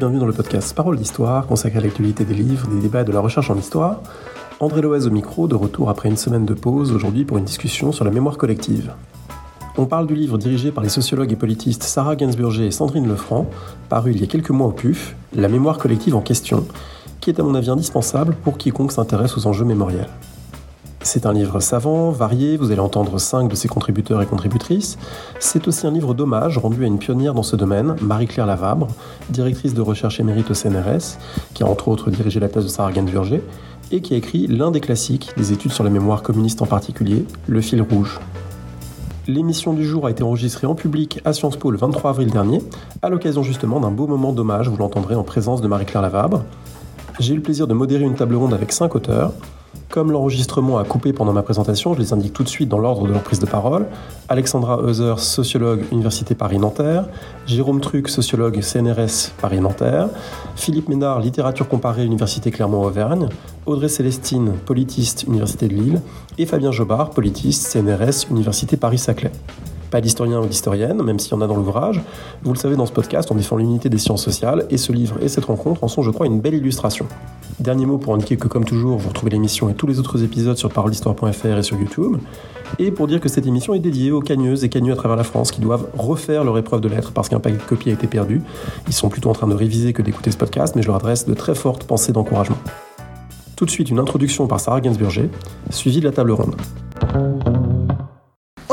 bienvenue dans le podcast Parole d'Histoire, consacré à l'actualité des livres, des débats et de la recherche en histoire. André Loez au micro, de retour après une semaine de pause aujourd'hui pour une discussion sur la mémoire collective. On parle du livre dirigé par les sociologues et politistes Sarah Gainsburger et Sandrine Lefranc, paru il y a quelques mois au PUF, La mémoire collective en question, qui est à mon avis indispensable pour quiconque s'intéresse aux enjeux mémoriels. C'est un livre savant, varié, vous allez entendre cinq de ses contributeurs et contributrices. C'est aussi un livre d'hommage rendu à une pionnière dans ce domaine, Marie-Claire Lavabre, directrice de recherche émérite au CNRS, qui a entre autres dirigé la thèse de Sarah Gainsburger, et qui a écrit l'un des classiques des études sur la mémoire communiste en particulier, Le fil rouge. L'émission du jour a été enregistrée en public à Sciences Po le 23 avril dernier, à l'occasion justement d'un beau moment d'hommage, vous l'entendrez en présence de Marie-Claire Lavabre. J'ai eu le plaisir de modérer une table ronde avec cinq auteurs, comme l'enregistrement a coupé pendant ma présentation, je les indique tout de suite dans l'ordre de leur prise de parole. Alexandra Heuser, sociologue Université Paris-Nanterre. Jérôme Truc, sociologue CNRS Paris-Nanterre. Philippe Ménard, littérature comparée Université Clermont-Auvergne. Audrey Célestine, politiste Université de Lille. Et Fabien Jobard, politiste CNRS Université Paris-Saclay pas d'historien ou d'historienne, même s'il y en a dans l'ouvrage. Vous le savez, dans ce podcast, on défend l'unité des sciences sociales, et ce livre et cette rencontre en sont, je crois, une belle illustration. Dernier mot pour indiquer que, comme toujours, vous retrouvez l'émission et tous les autres épisodes sur parolehistoire.fr et sur YouTube. Et pour dire que cette émission est dédiée aux cagneuses et cagneux à travers la France qui doivent refaire leur épreuve de lettres parce qu'un paquet de copies a été perdu. Ils sont plutôt en train de réviser que d'écouter ce podcast, mais je leur adresse de très fortes pensées d'encouragement. Tout de suite, une introduction par Sarah Gainsburger, suivie de la table ronde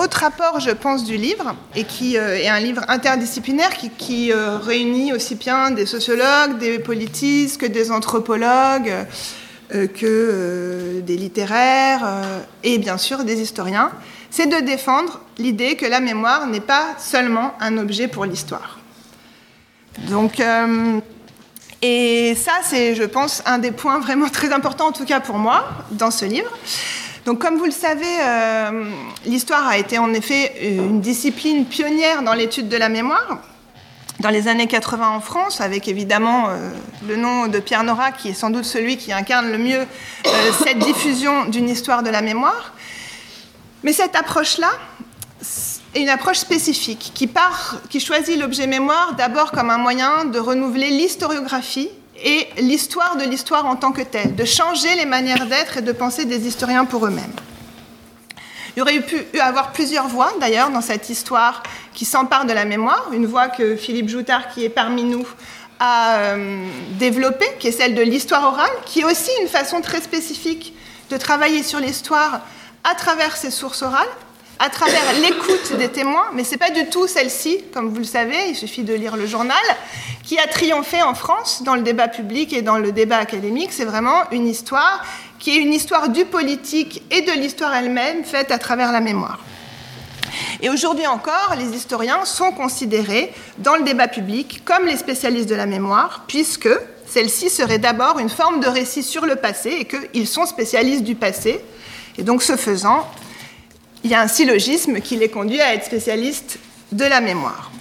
autre je pense, du livre, et qui euh, est un livre interdisciplinaire qui, euh, réunit aussi bien des sociologues, des politistes, que des anthropologues, euh, que des littéraires, et bien sûr des historiens, c'est de défendre l'idée que la mémoire n'est pas seulement un objet pour l'histoire. Donc, et ça, c'est, je pense, un des points vraiment très importants, en tout cas pour moi, dans ce livre. Donc, comme vous le savez, euh, l'histoire a été en effet une discipline pionnière dans l'étude de la mémoire dans les années 80 en France, avec évidemment euh, le nom de Pierre Nora, qui est sans doute celui qui incarne le mieux euh, cette diffusion d'une histoire de la mémoire. Mais cette approche-là est une approche spécifique, qui, choisit l'objet mémoire d'abord comme un moyen de renouveler l'historiographie et l'histoire de l'histoire en tant que telle, de changer les manières d'être et de penser des historiens pour eux-mêmes. Il y aurait pu avoir plusieurs voix, d'ailleurs, dans cette histoire qui s'empare de la mémoire. Une voix que Philippe Joutard, qui est parmi nous, a euh, développée, qui est celle de l'histoire orale, qui est aussi une façon très spécifique de travailler sur l'histoire à travers ses sources orales, à travers l'écoute des témoins, mais ce n'est pas du tout celle-ci, comme vous le savez, il suffit de lire le journal, qui a triomphé en France dans le débat public et dans le débat académique. C'est vraiment une histoire qui est une histoire du politique et de l'histoire elle-même faite à travers la mémoire. Et aujourd'hui encore, les historiens sont considérés dans le débat public comme les spécialistes de la mémoire, puisque celle-ci serait d'abord une forme de récit sur le passé et qu'ils sont spécialistes du passé. Et donc, ce faisant, il y a un syllogisme qui les conduit à être spécialistes de la mémoire.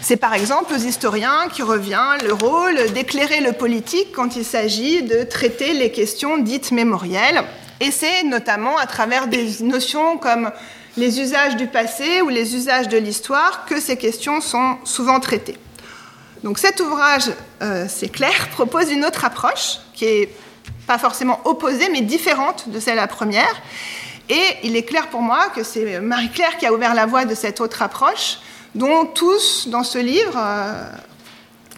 C'est par exemple aux historiens qui revient le rôle d'éclairer le politique quand il s'agit de traiter les questions dites mémorielles. Et c'est notamment à travers des notions comme les usages du passé ou les usages de l'histoire que ces questions sont souvent traitées. Donc cet ouvrage, euh, c'est clair, propose une autre approche qui est pas forcément opposée mais différente de celle la première et il est clair pour moi que c'est Marie-Claire qui a ouvert la voie de cette autre approche, dont tous, dans ce livre, euh,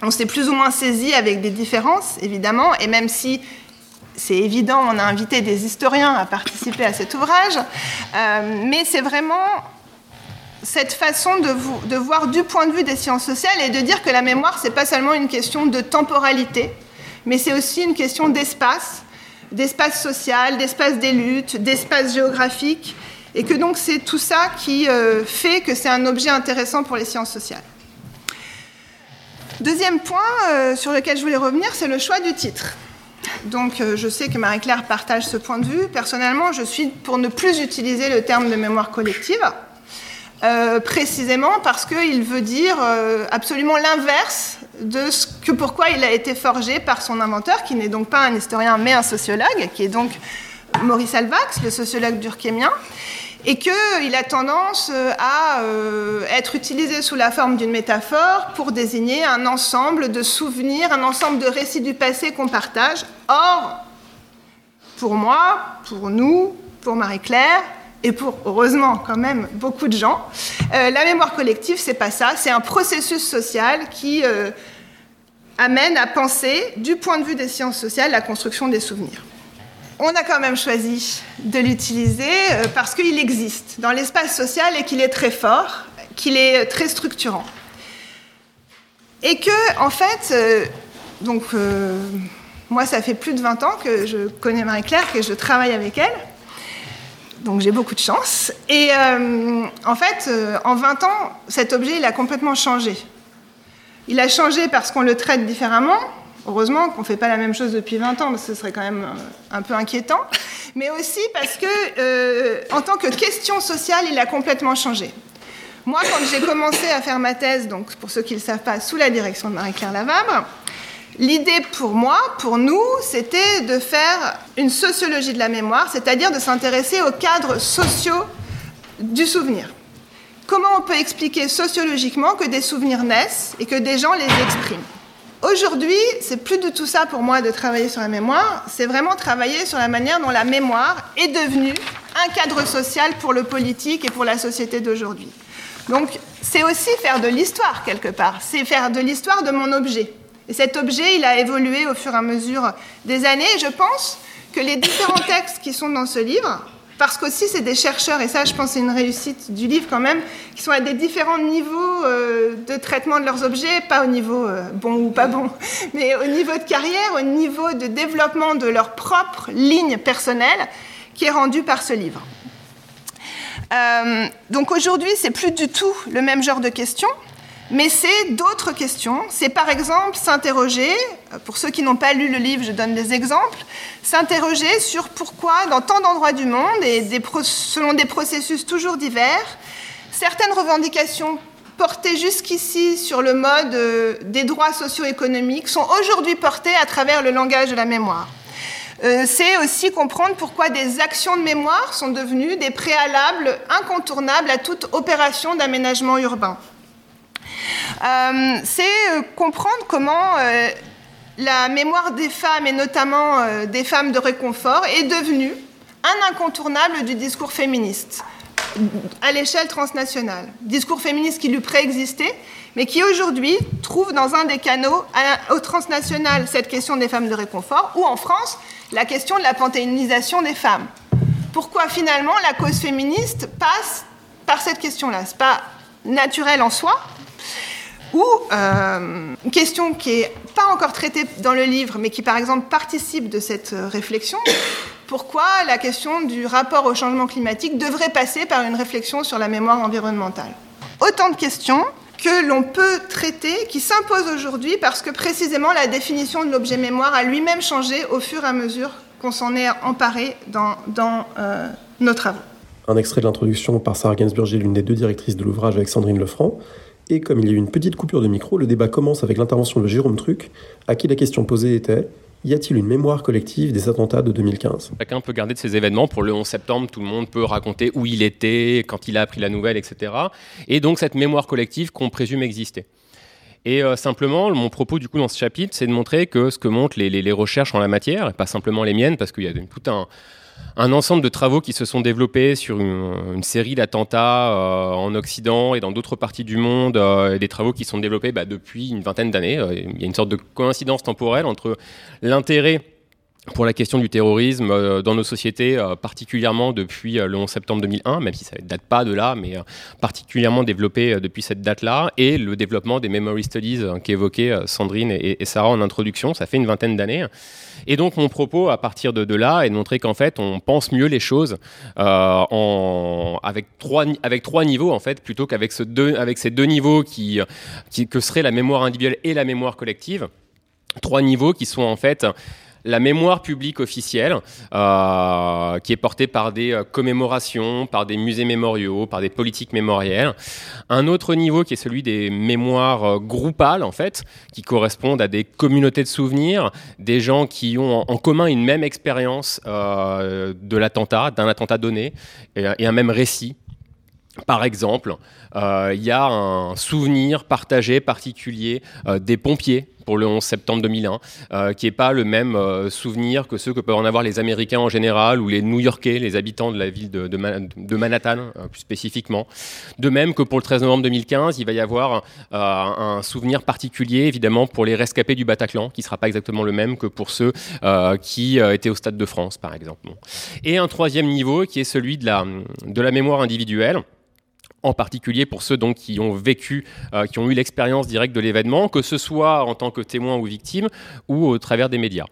on s'est plus ou moins saisi avec des différences, évidemment, et même si c'est évident, on a invité des historiens à participer à cet ouvrage, euh, mais c'est vraiment cette façon de, de, voir du point de vue des sciences sociales et de dire que la mémoire, c'est pas seulement une question de temporalité, mais c'est aussi une question d'espace, d'espace social, d'espace des luttes, d'espace géographique, et que donc c'est tout ça qui euh, fait que c'est un objet intéressant pour les sciences sociales. Deuxième point euh, sur lequel je voulais revenir, c'est le choix du titre. Donc euh, je sais que Marie-Claire partage ce point de vue. Personnellement, je suis pour ne plus utiliser le terme de mémoire collective. Précisément parce qu'il veut dire absolument l'inverse de ce que pourquoi il a été forgé par son inventeur, qui n'est donc pas un historien mais un sociologue, qui est donc Maurice Alvax, le sociologue durkheimien, et qu'il a tendance à être utilisé sous la forme d'une métaphore pour désigner un ensemble de souvenirs, un ensemble de récits du passé qu'on partage. Or, pour moi, pour nous, pour Marie-Claire, et pour, heureusement, quand même, beaucoup de gens, la mémoire collective, c'est pas ça, c'est un processus social qui amène à penser, du point de vue des sciences sociales, la construction des souvenirs. On a quand même choisi de l'utiliser euh, parce qu'il existe dans l'espace social et qu'il est très fort, qu'il est très structurant. Et que, en fait, euh, donc, euh, moi, ça fait plus de 20 ans que je connais Marie-Claire, que je travaille avec elle. Donc j'ai beaucoup de chance. Et en fait, en 20 ans, cet objet, il a complètement changé. Il a changé parce qu'on le traite différemment. Heureusement qu'on ne fait pas la même chose depuis 20 ans, parce que ce serait quand même euh, un peu inquiétant. Mais aussi parce que, euh, en tant que question sociale, il a complètement changé. Moi, quand j'ai commencé à faire ma thèse, donc pour ceux qui ne le savent pas, sous la direction de Marie-Claire Lavabre, l'idée pour moi, pour nous, c'était de faire une sociologie de la mémoire, c'est-à-dire de s'intéresser aux cadres sociaux du souvenir. Comment on peut expliquer sociologiquement que des souvenirs naissent et que des gens les expriment? Aujourd'hui, c'est plus du tout ça pour moi de travailler sur la mémoire, c'est vraiment travailler sur la manière dont la mémoire est devenue un cadre social pour le politique et pour la société d'aujourd'hui. Donc, c'est aussi faire de l'histoire quelque part, c'est faire de l'histoire de mon objet. Et cet objet, il a évolué au fur et à mesure des années, et je pense que les différents textes qui sont dans ce livre parce qu'aussi c'est des chercheurs, et ça je pense c'est une réussite du livre quand même, qui sont à des différents niveaux euh, de traitement de leurs objets, pas au niveau euh, bon ou pas bon, mais au niveau de carrière, au niveau de développement de leur propre ligne personnelle qui est rendue par ce livre. Euh, donc aujourd'hui c'est plus du tout le même genre de questions, mais c'est d'autres questions. C'est par exemple s'interroger, pour ceux qui n'ont pas lu le livre, je donne des exemples, s'interroger sur pourquoi dans tant d'endroits du monde, et selon des processus toujours divers, certaines revendications portées jusqu'ici sur le mode euh, des droits socio-économiques sont aujourd'hui portées à travers le langage de la mémoire. Euh, c'est aussi comprendre pourquoi des actions de mémoire sont devenues des préalables incontournables à toute opération d'aménagement urbain. Euh, c'est euh, comprendre comment euh, la mémoire des femmes, et notamment des femmes de réconfort, est devenue un incontournable du discours féministe à l'échelle transnationale. Discours féministe qui lui préexistait, mais qui aujourd'hui trouve dans un des canaux au transnational cette question des femmes de réconfort, ou en France, la question de la panthéonisation des femmes. Pourquoi finalement la cause féministe passe par cette question-là? C'est pas naturel en soi, ou euh, une question qui n'est pas encore traitée dans le livre, mais qui par exemple participe de cette euh, réflexion, pourquoi la question du rapport au changement climatique devrait passer par une réflexion sur la mémoire environnementale? Autant de questions que l'on peut traiter, qui s'imposent aujourd'hui parce que précisément la définition de l'objet mémoire a lui-même changé au fur et à mesure qu'on s'en est emparé dans, euh, nos travaux. Un extrait de l'introduction par Sarah Gainsbourg, l'une des deux directrices de l'ouvrage avec Sandrine Lefranc. Et comme il y a eu une petite coupure de micro, le débat commence avec l'intervention de Jérôme Truc, à qui la question posée était y a-t-il une mémoire collective des attentats de 2015 Chacun peut garder de ces événements. Pour le 11 septembre, tout le monde peut raconter où il était, quand il a appris la nouvelle, etc. Et donc cette mémoire collective qu'on présume exister. Et euh, simplement, mon propos du coup dans ce chapitre, c'est de montrer que ce que montrent les, les, recherches en la matière, et pas simplement les miennes, parce qu'il y a tout un, un ensemble de travaux qui se sont développés sur une, série d'attentats euh, en Occident et dans d'autres parties du monde, euh, des travaux qui sont développés bah, depuis une vingtaine d'années. Euh, il y a une sorte de coïncidence temporelle entre l'intérêt pour la question du terrorisme dans nos sociétés, particulièrement depuis le 11 septembre 2001, même si ça ne date pas de là, mais particulièrement développé depuis cette date-là, et le développement des memory studies qu'évoquaient Sandrine et, Sarah en introduction, ça fait une vingtaine d'années. Et donc mon propos à partir de, là est de montrer qu'en fait on pense mieux les choses euh, avec, trois, niveaux en fait, plutôt qu'avec ce avec ces deux niveaux qui, que seraient la mémoire individuelle et la mémoire collective. Trois niveaux qui sont en fait la mémoire publique officielle, euh, qui est portée par des euh, commémorations, par des musées mémoriaux, par des politiques mémorielles. Un autre niveau qui est celui des mémoires euh, groupales, en fait, qui correspondent à des communautés de souvenirs, des gens qui ont en commun une même expérience de l'attentat, d'un attentat donné, et un même récit par exemple, il y a un souvenir partagé particulier des pompiers pour le 11 septembre 2001, euh, qui n'est pas le même souvenir que ceux que peuvent en avoir les Américains en général ou les New-Yorkais, les habitants de la ville de, Manhattan plus spécifiquement. De même que pour le 13 novembre 2015, il va y avoir un souvenir particulier évidemment pour les rescapés du Bataclan, qui ne sera pas exactement le même que pour ceux qui étaient au Stade de France par exemple. Et un troisième niveau qui est celui de la mémoire individuelle en particulier pour ceux qui ont vécu, euh, qui ont eu l'expérience directe de l'événement, que ce soit en tant que témoin ou victime ou au travers des médias.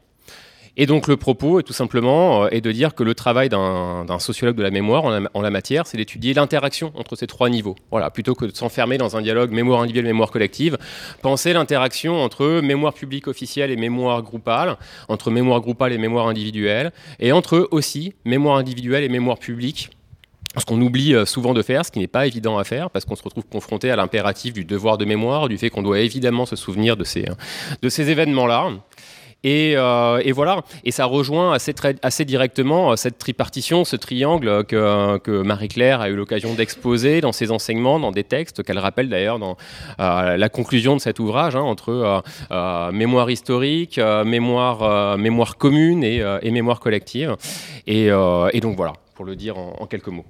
Et donc le propos est tout simplement euh, est de dire que le travail d'un sociologue de la mémoire en la, matière, c'est d'étudier l'interaction entre ces trois niveaux. Voilà, plutôt que de s'enfermer dans un dialogue mémoire individuelle, mémoire collective, penser l'interaction entre mémoire publique officielle et mémoire groupale, entre mémoire groupale et mémoire individuelle, et entre aussi mémoire individuelle et mémoire publique ce qu'on oublie euh, souvent de faire, ce qui n'est pas évident à faire, parce qu'on se retrouve confronté à l'impératif du devoir de mémoire, du fait qu'on doit évidemment se souvenir de ces, de ces événements-là. Et, euh, et, voilà, et ça rejoint assez, directement euh, cette tripartition, ce triangle que, que Marie-Claire a eu l'occasion d'exposer dans ses enseignements, dans des textes qu'elle rappelle d'ailleurs dans la conclusion de cet ouvrage, hein, entre mémoire historique, mémoire, mémoire commune et, mémoire collective. Et, donc voilà, pour le dire en quelques mots.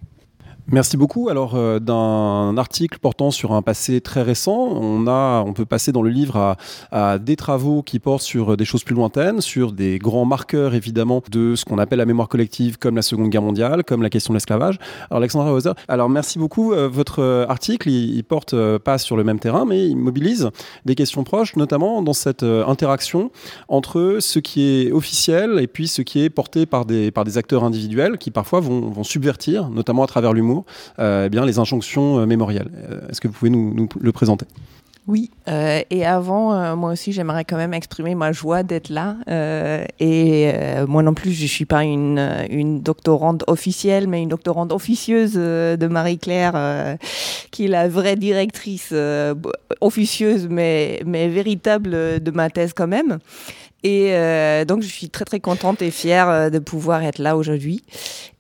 Merci beaucoup. Alors, euh, d'un article portant sur un passé très récent, on, a, on peut passer dans le livre à, des travaux qui portent sur des choses plus lointaines, sur des grands marqueurs évidemment de ce qu'on appelle la mémoire collective, comme la Seconde Guerre mondiale, comme la question de l'esclavage. Alors, Alexandra Hauser, alors merci beaucoup. Euh, votre article, il, porte euh, pas sur le même terrain, mais il mobilise des questions proches, notamment dans cette interaction entre ce qui est officiel et puis ce qui est porté par des, par des acteurs individuels qui parfois vont subvertir, notamment à travers l'humour euh, eh bien, les injonctions euh, mémorielles. Euh, est-ce que vous pouvez nous, le présenter? Oui, et avant, moi aussi, j'aimerais quand même exprimer ma joie d'être là. et moi non plus, je ne suis pas une, doctorante officielle, mais une doctorante officieuse de Marie-Claire, qui est la vraie directrice officieuse, mais véritable de ma thèse quand même. Et donc, je suis très, très contente et fière de pouvoir être là aujourd'hui.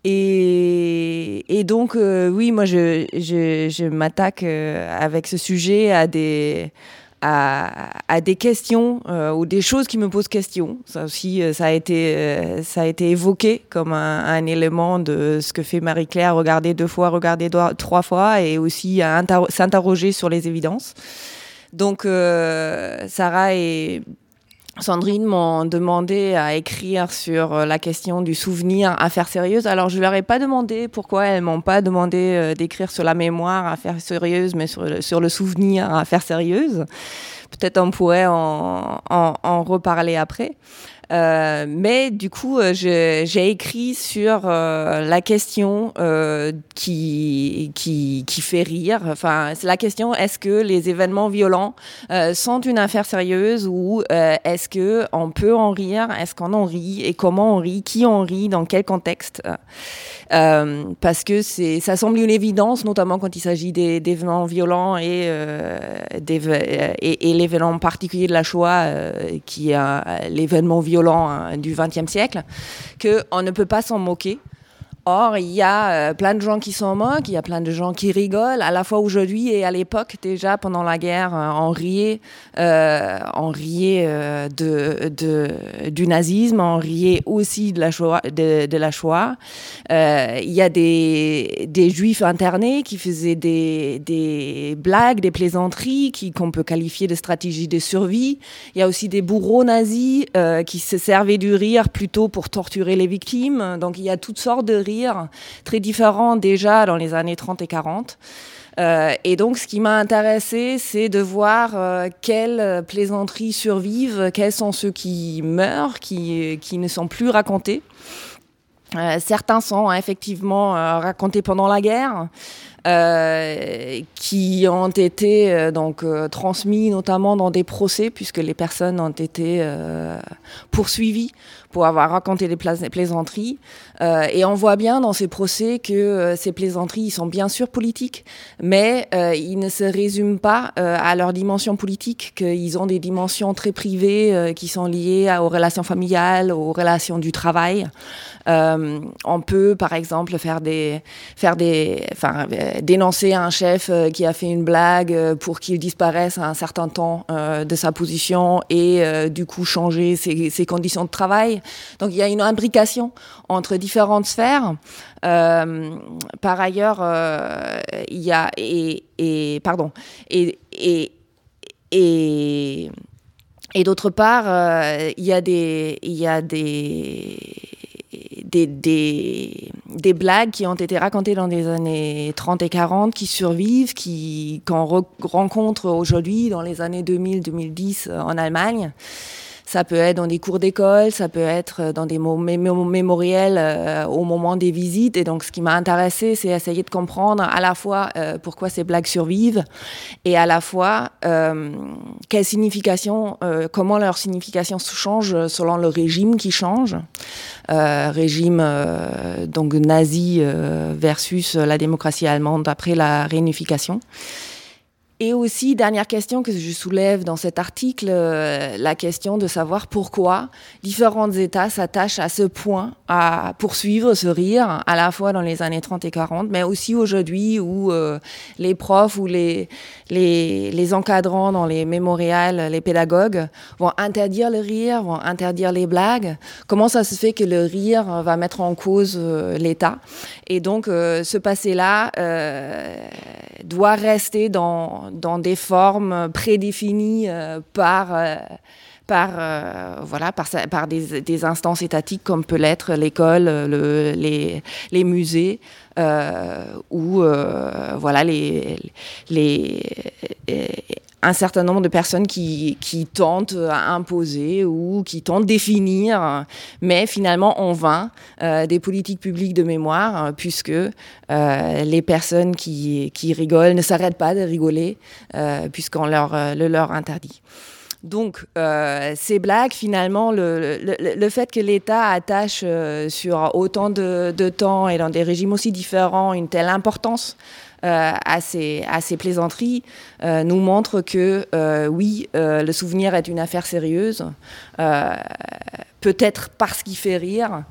Et, donc, euh, oui, moi, je, m'attaque euh, avec ce sujet à des, à, des questions euh, ou des choses qui me posent question. Ça aussi, ça a été, ça a été évoqué comme un élément de ce que fait Marie-Claire, regarder deux fois, regarder trois fois, et aussi s'interroger sur les évidences. Donc, Sarah est Sandrine m'ont demandé à écrire sur euh, la question du souvenir affaire sérieuse. Alors je leur ai pas demandé pourquoi elles m'ont pas demandé euh, d'écrire sur la mémoire affaire sérieuse, mais sur le, sur le souvenir affaire sérieuse. Peut-être on pourrait en, en, en reparler après. Euh, mais du coup, euh, j'ai écrit sur euh, la question qui, qui, qui, fait rire. Enfin, c'est la question est-ce que les événements violents sont une affaire sérieuse ou est-ce que on peut en rire? Est-ce qu'on en rit? Et comment on rit? Qui en rit? Dans quel contexte? Parce que ça semble une évidence, notamment quand il s'agit d'événements violents et, et, et l'événement particulier de la Shoah, qui est l'événement violent Hein, du XXe siècle, qu'on ne peut pas s'en moquer. Or, il y a euh, plein de gens qui s'en moquent, il y a plein de gens qui rigolent, à la fois aujourd'hui et à l'époque, déjà pendant la guerre, euh, on riait, euh, on riait du nazisme, on riait aussi de la Shoah. Il y a des, juifs internés qui faisaient des blagues, des plaisanteries qu'on peut qualifier de stratégie de survie. Il y a aussi des bourreaux nazis qui se servaient du rire plutôt pour torturer les victimes. Donc il y a toutes sortes de rires très différents déjà dans les années 30 et 40. Euh, et donc, ce qui m'a intéressé, c'est de voir euh, quelles plaisanteries survivent, quels sont ceux qui meurent, qui, qui ne sont plus racontés. Euh, certains sont effectivement racontés pendant la guerre, qui ont été donc transmis notamment dans des procès, puisque les personnes ont été poursuivies pour avoir raconté des plaisanteries. Euh, et on voit bien dans ces procès que euh, ces plaisanteries sont bien sûr politiques, mais euh, ils ne se résument pas à leur dimension politique, qu'ils ont des dimensions très privées qui sont liées aux relations familiales, aux relations du travail. on peut, par exemple, faire des, faire des, enfin, dénoncer un chef qui a fait une blague pour qu'il disparaisse à un certain temps de sa position et du coup changer ses, conditions de travail. Donc il y a une imbrication entre différentes sphères. Euh, par ailleurs, euh, il y a et, pardon et et et, et d'autre part, euh, il y a des il y a des des, des, des, blagues qui ont été racontées dans les années 30 et 40 qui survivent, qui qu'on rencontre aujourd'hui dans les années 2000-2010 en Allemagne. Ça peut être dans des cours d'école, ça peut être euh, dans des mémoriels euh, au moment des visites. Et donc, ce qui m'a intéressé, c'est essayer de comprendre à la fois euh, pourquoi ces blagues survivent et à la fois quelle signification, comment leur signification change selon le régime qui change. régime donc nazi versus la démocratie allemande après la réunification. Et aussi, dernière question que je soulève dans cet article, euh, la question de savoir pourquoi différents États s'attachent à ce point à poursuivre ce rire, à la fois dans les années 30 et 40, mais aussi aujourd'hui où euh, les profs ou les, les, encadrants dans les mémorials, les pédagogues, vont interdire le rire, vont interdire les blagues. Comment ça se fait que le rire va mettre en cause euh, l'État? Et donc, ce passé-là doit rester dans dans des formes prédéfinies euh, par euh, par euh, voilà par, par des, instances étatiques comme peut l'être l'école, le, les, les, musées ou voilà les, les un certain nombre de personnes qui, tentent à imposer ou qui tentent définir, mais finalement en vain, euh, des politiques publiques de mémoire, puisque euh, les personnes qui, rigolent ne s'arrêtent pas de rigoler, euh, puisqu'on leur, le leur interdit. Donc, ces blagues, finalement, le, fait que l'État attache sur autant de, temps et dans des régimes aussi différents une telle importance euh, à, ces, plaisanteries euh, nous montre que euh, oui, le souvenir est une affaire sérieuse, peut-être parce qu'il fait rire,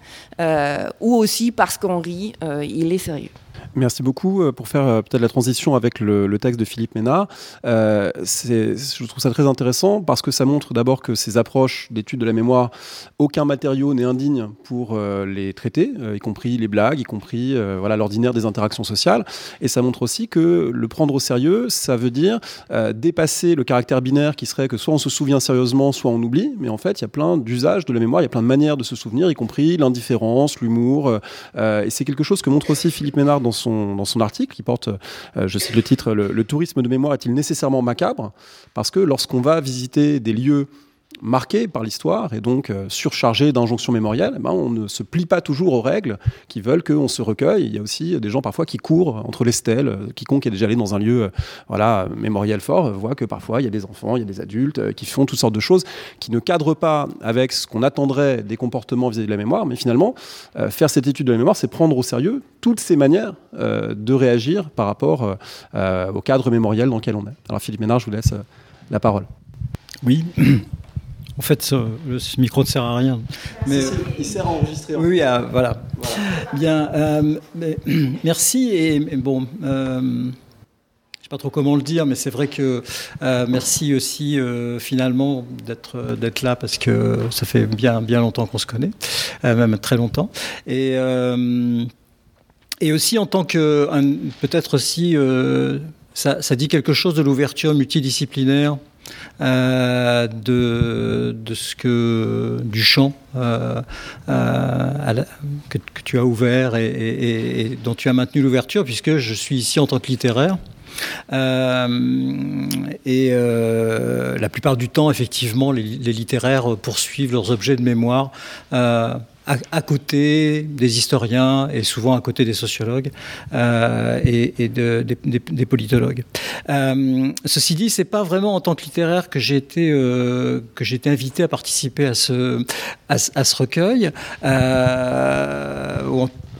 ou aussi parce qu'on rit, il est sérieux. Merci beaucoup euh, pour faire euh, peut-être la transition avec le, texte de Philippe Ménard. Euh, je trouve ça très intéressant parce que ça montre d'abord que ces approches d'études de la mémoire, aucun matériau n'est indigne pour les traiter, y compris les blagues, y compris voilà l'ordinaire des interactions sociales. Et ça montre aussi que le prendre au sérieux, ça veut dire dépasser le caractère binaire qui serait que soit on se souvient sérieusement, soit on oublie. Mais en fait, il y a plein d'usages de la mémoire, il y a plein de manières de se souvenir, y compris l'indifférence, l'humour. et c'est quelque chose que montre aussi Philippe Ménard dans son, article, qui porte, euh, je cite le titre, le tourisme de mémoire est-il nécessairement macabre? Parce que lorsqu'on va visiter des lieux marqué par l'histoire et donc euh, d'injonctions mémorielles, eh ben, on ne se plie pas toujours aux règles qui veulent qu'on se recueille. Il y a aussi des gens parfois qui courent entre les stèles. Quiconque est déjà allé dans un lieu euh, voilà, mémoriel fort voit que parfois il y a des enfants, il y a des adultes euh, qui font toutes sortes de choses qui ne cadrent pas avec ce qu'on attendrait des comportements vis-à-vis de la mémoire. Mais finalement, faire cette étude de la mémoire, c'est prendre au sérieux toutes ces manières de réagir par rapport au cadre mémoriel dans lequel on est. Alors Philippe Ménard, je vous laisse la parole. Oui, En fait, ce, micro ne sert à rien. Mais, il sert à enregistrer. Oui, ah, voilà. Bien, euh, merci. Et bon, euh, je ne sais pas trop comment le dire, mais c'est vrai que euh, merci aussi finalement d'être d'être là parce que ça fait bien bien longtemps qu'on se connaît, même très longtemps. Et et aussi en tant que peut-être aussi ça, ça, dit quelque chose de l'ouverture multidisciplinaire euh, de, ce que du champ euh, euh, que, tu as ouvert et, dont tu as maintenu l'ouverture, puisque je suis ici en tant que littéraire. et la plupart du temps, effectivement, les, littéraires poursuivent leurs objets de mémoire à, côté des historiens et souvent à côté des sociologues euh, et, des, politologues. Euh, ceci dit, c'est pas vraiment en tant que littéraire que j'ai été euh, que j'ai été invité à participer à ce recueil.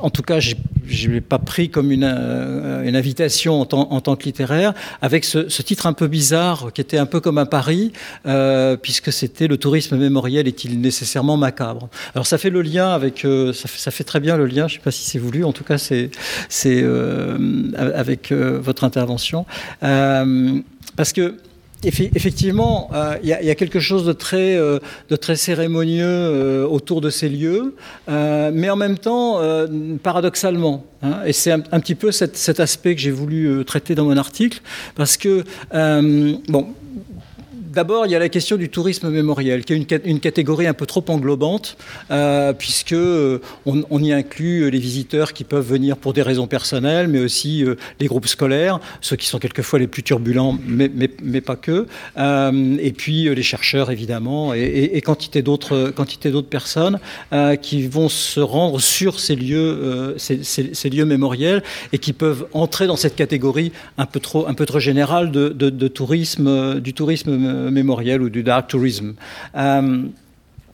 Tout cas, je ne l'ai pas pris comme une, euh, invitation en, en, tant que littéraire, avec ce, titre un peu bizarre, qui était un peu comme un pari, euh, puisque c'était le tourisme mémoriel est-il nécessairement macabre Alors ça fait le lien avec, euh, ça, fait, très bien le lien, je ne sais pas si c'est voulu, en tout cas c'est avec votre intervention. parce que effectivement, euh, il y, a quelque chose de très, euh, cérémonieux euh, autour de ces lieux, mais en même temps, paradoxalement, hein, et c'est un, petit peu cet, cet aspect que j'ai voulu traiter dans mon article, parce que, bon, D'abord, il y a la question du tourisme mémoriel, qui est une, catégorie un peu trop englobante, euh, puisque euh, on, y inclut euh, les visiteurs qui peuvent venir pour des raisons personnelles, mais aussi euh, les groupes scolaires, ceux qui sont quelquefois les plus turbulents, mais, pas que, et puis les chercheurs évidemment, et, quantité d'autres d'autres personnes qui vont se rendre sur ces lieux, mémoriels, et qui peuvent entrer dans cette catégorie un peu trop générale de tourisme, du tourisme mémoriel ou du dark tourism. Euh,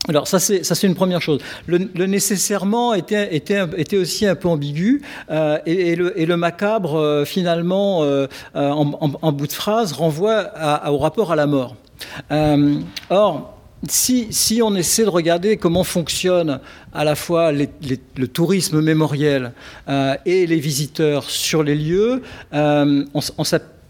alors ça c'est ça c'est une première chose. Le, nécessairement était, était, était aussi un peu ambigu euh, et, le, et, le, macabre euh, finalement euh, en, bout de phrase renvoie au rapport à la mort. Euh, or si, si, on essaie de regarder comment fonctionne à la fois le tourisme mémoriel euh, et les visiteurs sur les lieux, euh, on, on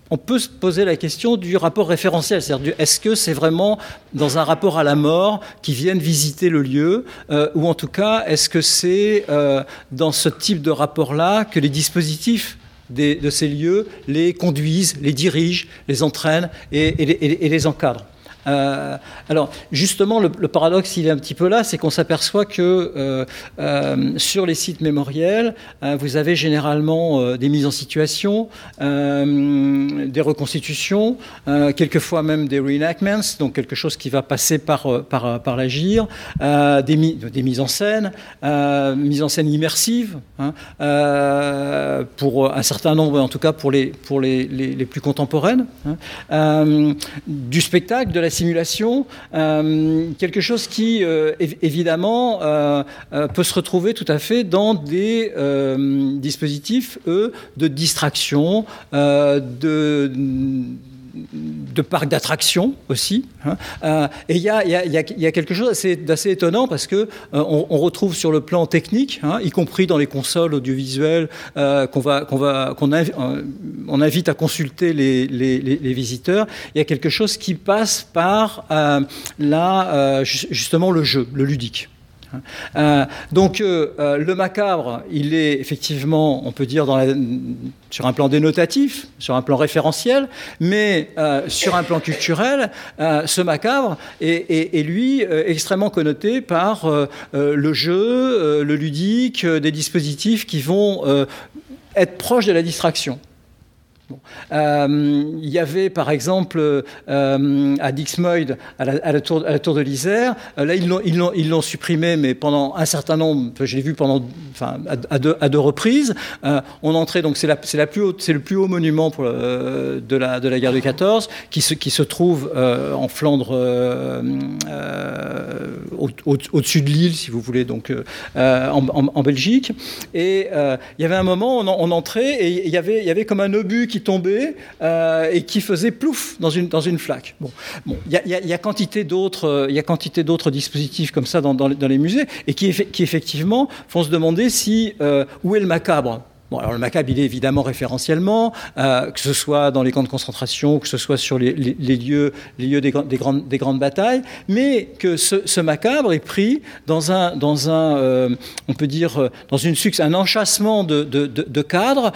on peut se poser la question du rapport référentiel, c'est-à-dire est-ce que c'est vraiment dans un rapport à la mort qui viennent visiter le lieu, euh, ou en tout cas est-ce que c'est euh, dans ce type de rapport-là que les dispositifs de ces lieux les conduisent, les dirigent, les entraînent et les encadrent? Euh, alors, justement, le, paradoxe, il est un petit peu là, c'est qu'on s'aperçoit que euh, euh, sur les sites mémoriels, vous avez généralement des mises en situation, des reconstitutions, quelquefois même des reenactments, donc quelque chose qui va passer par, par, par l'agir, des, des, mises en scène, mises en scène immersives, hein, pour un certain nombre, en tout cas pour les, pour les, les plus contemporaines, hein, du spectacle, de la simulation, euh, quelque chose qui, euh, évidemment, euh, peut se retrouver tout à fait dans des dispositifs, eux, de distraction, de de parcs d'attractions aussi. Euh, et il y, a, quelque chose d'assez étonnant parce que euh, on, retrouve sur le plan technique, hein, y compris dans les consoles audiovisuelles euh, qu'on on invite à consulter les, visiteurs, il y a quelque chose qui passe par euh, là euh, justement le jeu, le ludique. Euh, donc euh, le macabre, il est effectivement, on peut dire, sur un plan dénotatif, sur un plan référentiel, mais euh, sur un plan culturel, euh, ce macabre est, lui euh, extrêmement connoté par le jeu, le ludique, des dispositifs qui vont être proches de la distraction. Euh, il y avait par exemple euh, à Dixmude, à la, tour, de l'Isère, euh, là ils l'ont, supprimé, mais pendant un certain nombre, je l'ai vu pendant, enfin, à, deux, reprises, on entrait, donc c'est, le plus haut monument de, la, de la guerre de 14, qui se, qui se trouve en Flandre, au, au, au-dessus de l'île, si vous voulez, donc en, Belgique. Et il y avait un moment, on, entrait et il y avait, y avait comme un obus qui qui tombait euh, et qui faisait plouf dans une, dans une flaque. Bon, il y, y, y, a quantité d'autres, il y a quantité d'autres dispositifs comme ça dans, dans, dans les musées et qui, qui effectivement font se demander si euh, où est le macabre? Bon, alors le macabre, il est évidemment référentiellement, euh, que ce soit dans les camps de concentration, que ce soit sur les, lieux, lieux des, des, grandes, des grandes batailles, mais que ce, macabre est pris dans un, dans un euh, on peut dire, euh, dans une un enchâssement de, de, de, cadres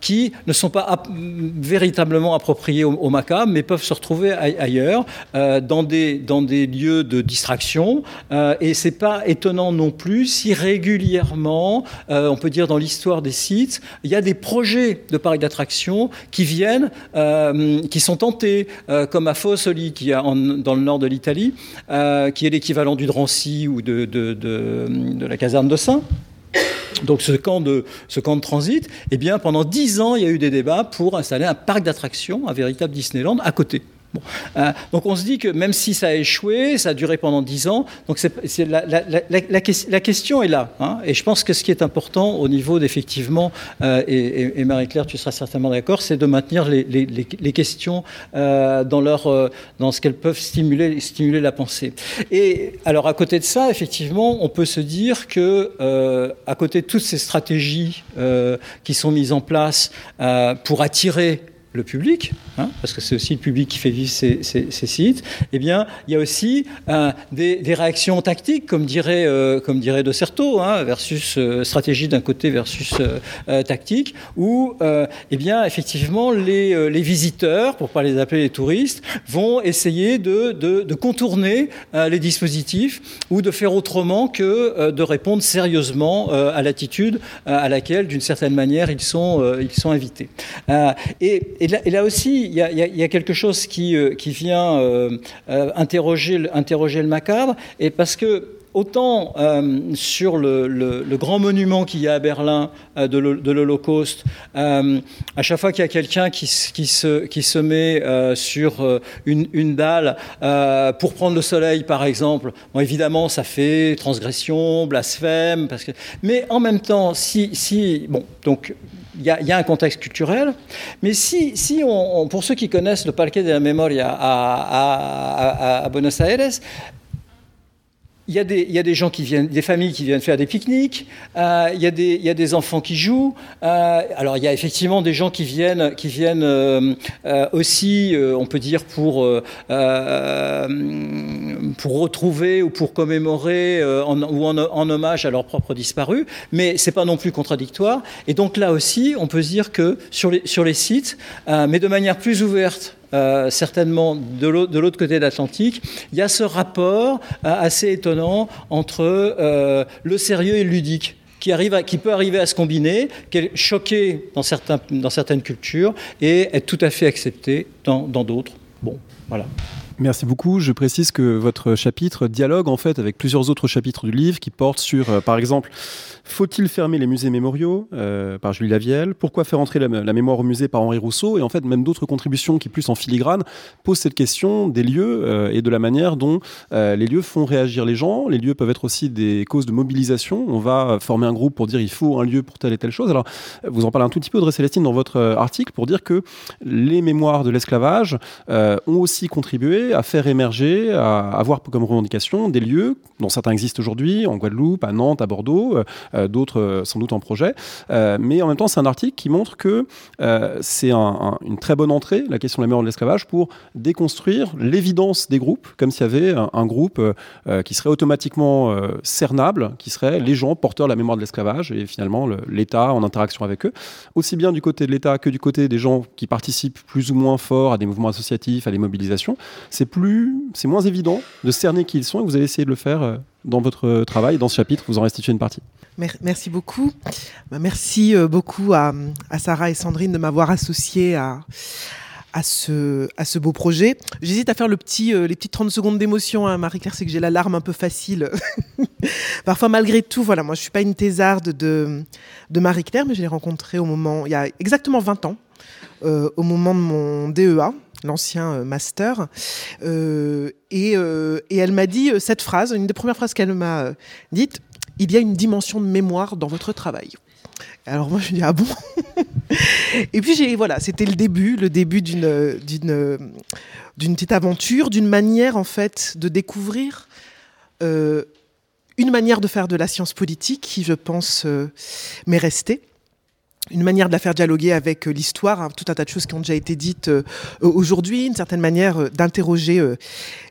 qui ne sont pas véritablement appropriés au, macabre, mais peuvent se retrouver ailleurs, dans, des, dans des lieux de distraction. Et c'est pas étonnant non plus si régulièrement, on peut dire dans l'histoire des sites, il y a des projets de parcs d'attractions qui viennent, qui sont tentés, comme à Fossoli, qui est dans le nord de l'Italie, qui est l'équivalent du Drancy ou de, de la caserne de Saint. Donc ce camp, de, ce camp de transit, eh bien, pendant dix ans, il y a eu des débats pour installer un parc d'attractions, un véritable Disneyland, à côté. Euh, donc on se dit que même si ça a échoué, ça a duré pendant dix ans, donc la, question est là. Hein. et je pense que ce qui est important au niveau d'effectivement, euh, et, Marie-Claire, tu seras certainement d'accord, c'est de maintenir les, questions euh, dans, leur, dans ce qu'elles peuvent stimuler, stimuler la pensée. Et alors à côté de ça, effectivement, on peut se dire que à côté de toutes ces stratégies qui sont mises en place pour attirer le public, hein, parce que c'est aussi le public qui fait vivre ces, sites, eh bien, il y a aussi euh, des, réactions tactiques, comme dirait, euh, comme dirait De Certeau, hein, versus euh, stratégie d'un côté versus tactique, où, eh bien, effectivement, les, visiteurs, pour pas les appeler les touristes, vont essayer de, de, contourner les dispositifs ou de faire autrement que de répondre sérieusement à l'attitude à laquelle, d'une certaine manière, ils sont, ils sont invités. et et là, aussi, il y, a, quelque chose qui, euh, vient euh, euh, interroger, le macabre, et parce que autant sur le, grand monument qu'il y a à Berlin de l'Holocauste, à chaque fois qu'il y a quelqu'un qui, se, met sur une, dalle pour prendre le soleil, par exemple, évidemment, ça fait transgression, blasphème, parce que... mais en même temps, si, si bon, donc il y, a un contexte culturel, mais si, si on, pour ceux qui connaissent le Parque de la Memoria à, à Buenos Aires, il y, a des, gens qui viennent, des familles qui viennent faire des pique-niques, euh, il, y a des, enfants qui jouent. Euh, alors il y a effectivement des gens qui viennent, qui viennent euh, aussi, on peut dire, pour, pour retrouver ou pour commémorer ou en, hommage à leurs propres disparus, mais c'est pas non plus contradictoire. Et donc là aussi, on peut dire que sur les sites, mais de manière plus ouverte, euh, certainement de l'autre côté de l'Atlantique, il y a ce rapport euh, assez étonnant entre euh, le sérieux et le ludique. Qui, arrive qui peut arriver à se combiner, qui est choqué dans, certains, dans certaines cultures et être tout à fait accepté dans d'autres. Bon, voilà. Merci beaucoup. Je précise que votre chapitre dialogue en fait avec plusieurs autres chapitres du livre qui portent sur, par exemple, faut-il fermer les musées mémoriaux euh, par Julie Lavielle? Pourquoi faire entrer la, mémoire au musée par Henri Rousseau? Et en fait, même d'autres contributions qui, plus en filigrane, posent cette question des lieux euh, et de la manière dont euh, les lieux font réagir les gens. Les lieux peuvent être aussi des causes de mobilisation. On va former un groupe pour dire il faut un lieu pour telle et telle chose. Alors, vous en parlez un tout petit peu, Audrey Célestine, dans votre article, pour dire que les mémoires de l'esclavage ont aussi contribué à faire émerger, à avoir comme revendication des lieux dont certains existent aujourd'hui, en Guadeloupe, à Nantes, à Bordeaux, d'autres euh, sans doute en projet. Euh, mais en même temps, c'est un article qui montre que c'est une très bonne entrée, la question de la mémoire de l'esclavage, pour déconstruire l'évidence des groupes, comme s'il y avait un, groupe qui serait automatiquement cernable, qui serait les gens porteurs de la mémoire de l'esclavage et finalement l'État en interaction avec eux, aussi bien du côté de l'État que du côté des gens qui participent plus ou moins fort à des mouvements associatifs, à des mobilisations. C'est plus, c'est moins évident de cerner qui ils sont et vous allez essayer de le faire dans votre travail, dans ce chapitre, vous en restituez une partie. Merci beaucoup. Bah, merci euh, beaucoup à, Sarah et Sandrine de m'avoir associé à, à, ce, à ce beau projet. J'hésite à faire le petit, euh, les petites 30 secondes d'émotion, hein, Marie-Claire, c'est que j'ai la larme un peu facile. Parfois, malgré tout, voilà, moi je suis pas une thésarde de, de Marie-Claire, mais je l'ai rencontrée au moment, il y a exactement 20 ans, euh, au moment de mon DEA, l'ancien master. et, et, elle m'a dit cette phrase, une des premières phrases qu'elle m'a dites il y a une dimension de mémoire dans votre travail. Alors moi je dis ah bon? Et puis voilà, c'était le début, le début d'une d'une petite aventure, d'une manière en fait de découvrir euh, une manière de faire de la science politique qui je pense euh, m'est restée une manière de la faire dialoguer avec euh, l'histoire, hein, tout un tas de choses qui ont déjà été dites aujourd'hui, une certaine manière d'interroger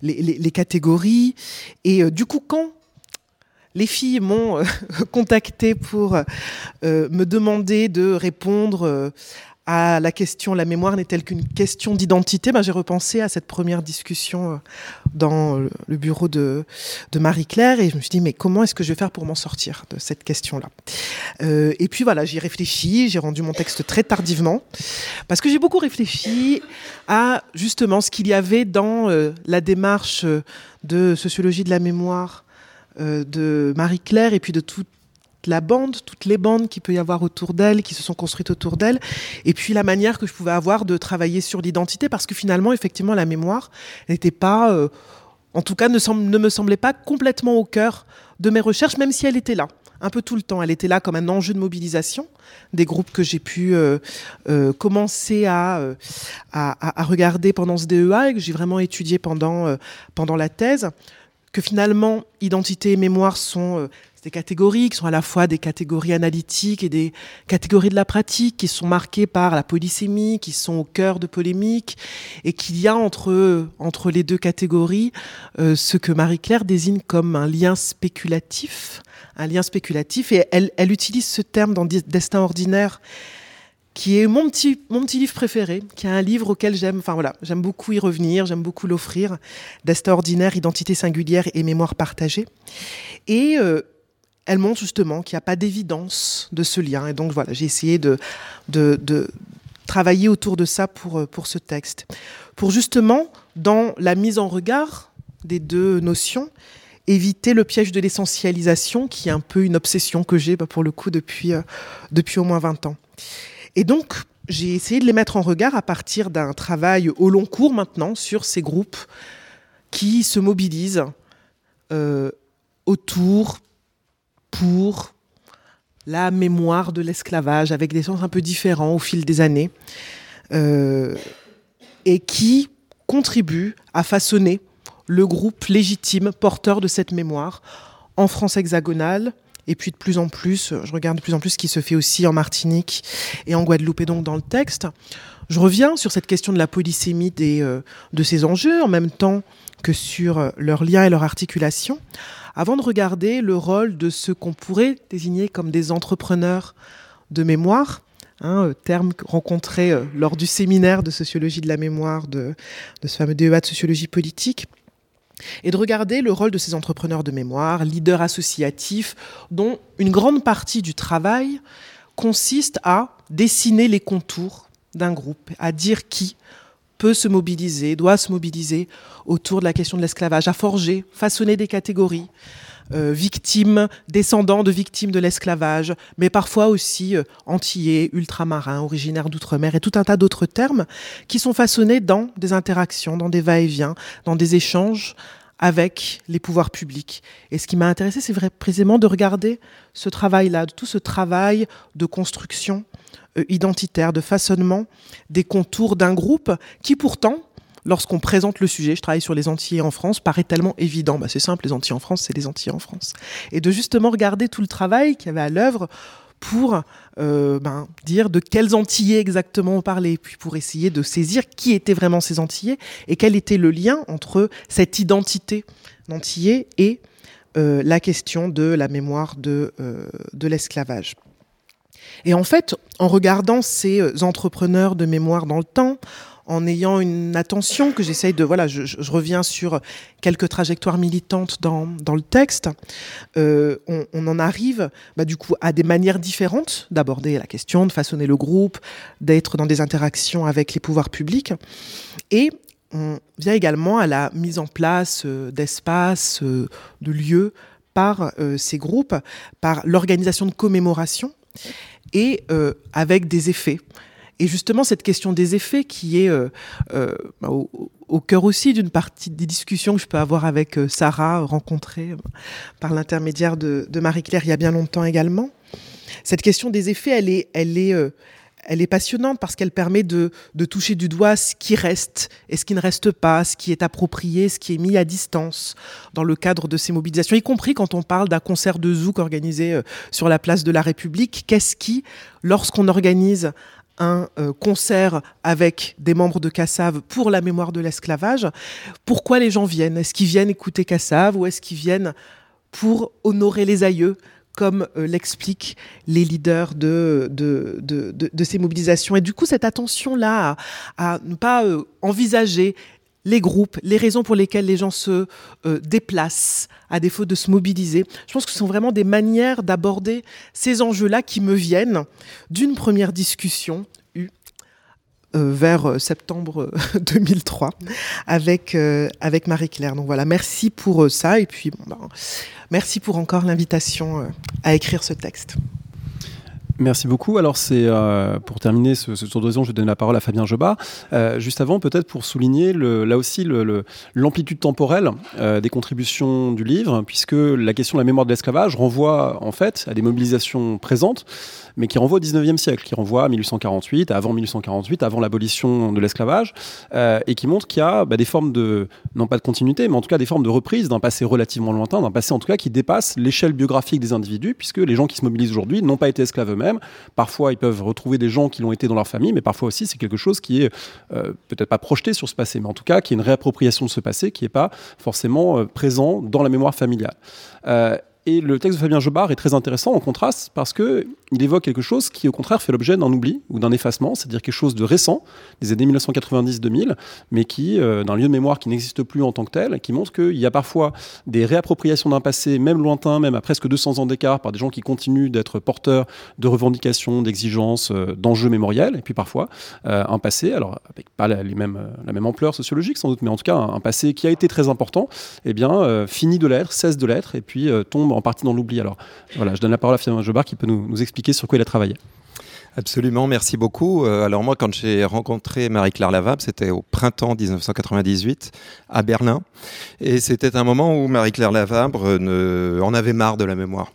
les, les, catégories. Et du coup, quand les filles m'ont euh, contacté pour euh, me demander de répondre euh, à la question la mémoire n'est-elle qu'une question d'identité. Ben, J'ai repensé à cette première discussion euh, dans le bureau de, Marie-Claire et je me suis dit mais comment est-ce que je vais faire pour m'en sortir de cette question-là? Euh, Et puis voilà, j'y réfléchi, j'ai rendu mon texte très tardivement parce que j'ai beaucoup réfléchi à justement ce qu'il y avait dans euh, la démarche de sociologie de la mémoire de Marie-Claire et puis de toute la bande, toutes les bandes qu'il peut y avoir autour d'elle, qui se sont construites autour d'elle, et puis la manière que je pouvais avoir de travailler sur l'identité, parce que finalement, effectivement, la mémoire n'était pas, euh, en tout cas, ne, ne, me semblait pas complètement au cœur de mes recherches, même si elle était là, un peu tout le temps. Elle était là comme un enjeu de mobilisation des groupes que j'ai pu euh, euh, commencer à, à, à, regarder pendant ce DEA et que j'ai vraiment étudié pendant, pendant la thèse que finalement, identité et mémoire sont des catégories qui sont à la fois des catégories analytiques et des catégories de la pratique qui sont marquées par la polysémie, qui sont au cœur de polémiques, et qu'il y a entre, entre les deux catégories euh, ce que Marie-Claire désigne comme un lien spéculatif, un lien spéculatif, et elle, elle utilise ce terme dans Destin ordinaire qui est mon petit, mon petit livre préféré, qui est un livre auquel j'aime, enfin voilà, j'aime beaucoup y revenir, j'aime beaucoup l'offrir, Destin ordinaire, identité singulière et mémoire partagée. Et euh, elle montre justement qu'il n'y a pas d'évidence de ce lien. Et donc voilà, j'ai essayé de, travailler autour de ça pour, euh, pour ce texte. Pour justement, dans la mise en regard des deux notions, éviter le piège de l'essentialisation, qui est un peu une obsession que j'ai bah, pour le coup depuis, euh, au moins 20 ans. Et donc, j'ai essayé de les mettre en regard à partir d'un travail au long cours maintenant sur ces groupes qui se mobilisent euh, autour pour la mémoire de l'esclavage, avec des sens un peu différents au fil des années, euh, et qui contribue à façonner le groupe légitime porteur de cette mémoire en France hexagonale, et puis de plus en plus, je regarde de plus en plus ce qui se fait aussi en Martinique et en Guadeloupe, et donc dans le texte. Je reviens sur cette question de la polysémie des, euh, de ces enjeux, en même temps que sur leur lien et leur articulation, avant de regarder le rôle de ce qu'on pourrait désigner comme des entrepreneurs de mémoire, hein, euh, terme rencontré euh, lors du séminaire de sociologie de la mémoire de, de ce fameux DEA de sociologie politique, et de regarder le rôle de ces entrepreneurs de mémoire, leaders associatifs, dont une grande partie du travail consiste à dessiner les contours d'un groupe, à dire qui peut se mobiliser, doit se mobiliser autour de la question de l'esclavage, à forger, façonner des catégories, euh, victimes, descendants de victimes de l'esclavage, mais parfois aussi euh, antillais, ultramarins, originaires d'outre-mer et tout un tas d'autres termes qui sont façonnés dans des interactions, dans des va-et-vient, dans des échanges avec les pouvoirs publics. Et ce qui m'a intéressé, c'est précisément de regarder ce travail-là, tout ce travail de construction identitaire, de façonnement des contours d'un groupe qui pourtant, lorsqu'on présente le sujet, je travaille sur les Antillais en France, paraît tellement évident. Bah, c'est simple, les Antillais en France, c'est les Antillais en France. Et de justement regarder tout le travail qu'il y avait à l'œuvre pour euh, ben, dire de quels Antillais exactement on parlait, puis pour essayer de saisir qui étaient vraiment ces Antillais et quel était le lien entre cette identité d'Antillais et euh, la question de la mémoire de l'esclavage. Et en fait, en regardant ces euh, entrepreneurs de mémoire dans le temps, en ayant une attention que j'essaye de voilà je, reviens sur quelques trajectoires militantes dans, dans le texte euh, on, en arrive bah, du coup à des manières différentes d'aborder la question de façonner le groupe d'être dans des interactions avec les pouvoirs publics. Et on vient également à la mise en place euh, d'espaces de lieux par ces groupes par l'organisation de commémoration et euh, avec des effets. Et justement, cette question des effets qui est euh, euh, au, cœur aussi d'une partie des discussions que je peux avoir avec Sarah, rencontrée par l'intermédiaire de, de Marie-Claire il y a bien longtemps également. Cette question des effets, elle est, elle est, elle est passionnante parce qu'elle permet de, toucher du doigt ce qui reste et ce qui ne reste pas, ce qui est approprié, ce qui est mis à distance dans le cadre de ces mobilisations, y compris quand on parle d'un concert de zouk organisé euh, sur la place de la République. Qu'est-ce qui, lorsqu'on organise un euh, concert avec des membres de Cassav pour la mémoire de l'esclavage, pourquoi les gens viennent? Est-ce qu'ils viennent écouter Cassav ou est-ce qu'ils viennent pour honorer les aïeux? Comme l'expliquent les leaders de, ces mobilisations. Et du coup, cette attention-là à, à, ne pas envisager les groupes, les raisons pour lesquelles les gens se euh, déplacent à défaut de se mobiliser. Je pense que ce sont vraiment des manières d'aborder ces enjeux-là qui me viennent d'une première discussion euh, vers euh, septembre 2003 avec, avec Marie-Claire. Donc voilà, merci pour ça et puis bon, ben, merci pour encore l'invitation à écrire ce texte. Merci beaucoup. Alors, c'est euh, pour terminer ce, tour d'horizon, je vais donner la parole à Fabien Jobard. Euh, juste avant, peut-être pour souligner là aussi l'amplitude temporelle euh, des contributions du livre, puisque la question de la mémoire de l'esclavage renvoie en fait à des mobilisations présentes mais qui renvoie au 19e siècle, qui renvoie à 1848, avant 1848, avant l'abolition de l'esclavage, et qui montre qu'il y a bah, des formes de, non pas de continuité, mais en tout cas des formes de reprise d'un passé relativement lointain, d'un passé en tout cas qui dépasse l'échelle biographique des individus, puisque les gens qui se mobilisent aujourd'hui n'ont pas été esclaves eux-mêmes. Parfois, ils peuvent retrouver des gens qui l'ont été dans leur famille, mais parfois aussi, c'est quelque chose qui est euh, peut-être pas projeté sur ce passé, mais en tout cas qui est une réappropriation de ce passé qui n'est pas forcément euh, présent dans la mémoire familiale. Et le texte de Fabien Jobard est très intéressant en contraste parce qu'il évoque quelque chose qui, au contraire, fait l'objet d'un oubli ou d'un effacement, c'est-à-dire quelque chose de récent, des années 1990-2000, mais qui, euh, d'un lieu de mémoire qui n'existe plus en tant que tel, qui montre qu'il y a parfois des réappropriations d'un passé, même lointain, même à presque 200 ans d'écart, par des gens qui continuent d'être porteurs de revendications, d'exigences, euh, d'enjeux mémoriels, et puis parfois euh, un passé, alors avec pas mêmes, la même ampleur sociologique sans doute, mais en tout cas un, passé qui a été très important, eh bien, finit de l'être, cesse de l'être, et puis tombe en partie dans l'oubli. Alors voilà, je donne la parole à Fabien Jobard qui peut nous, expliquer sur quoi il a travaillé. Absolument, merci beaucoup. Euh, alors moi, quand j'ai rencontré Marie-Claire Lavabre, c'était au printemps 1998 à Berlin, et c'était un moment où Marie-Claire Lavabre en avait marre de la mémoire.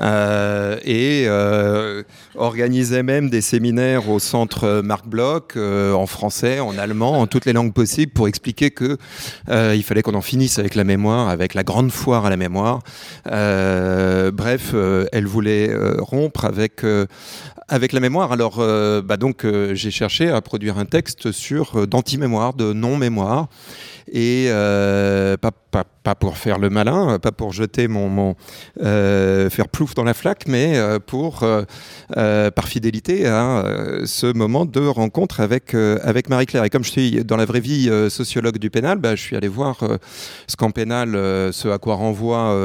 Euh, et euh, organisait même des séminaires au centre Marc Bloch euh, en français, en allemand, en toutes les langues possibles pour expliquer que il fallait qu'on en finisse avec la mémoire, avec la grande foire à la mémoire. bref, elle voulait rompre avec avec la mémoire. Alors, bah donc, j'ai cherché à produire un texte sur d'anti-mémoire, de non-mémoire et euh, pas, pour faire le malin, pas pour jeter mon, euh, faire plouf dans la flaque, mais euh, pour par fidélité à ce moment de rencontre avec avec Marie Claire. Et comme je suis dans la vraie vie sociologue du pénal, bah, je suis allé voir ce qu'en pénal, ce à quoi renvoie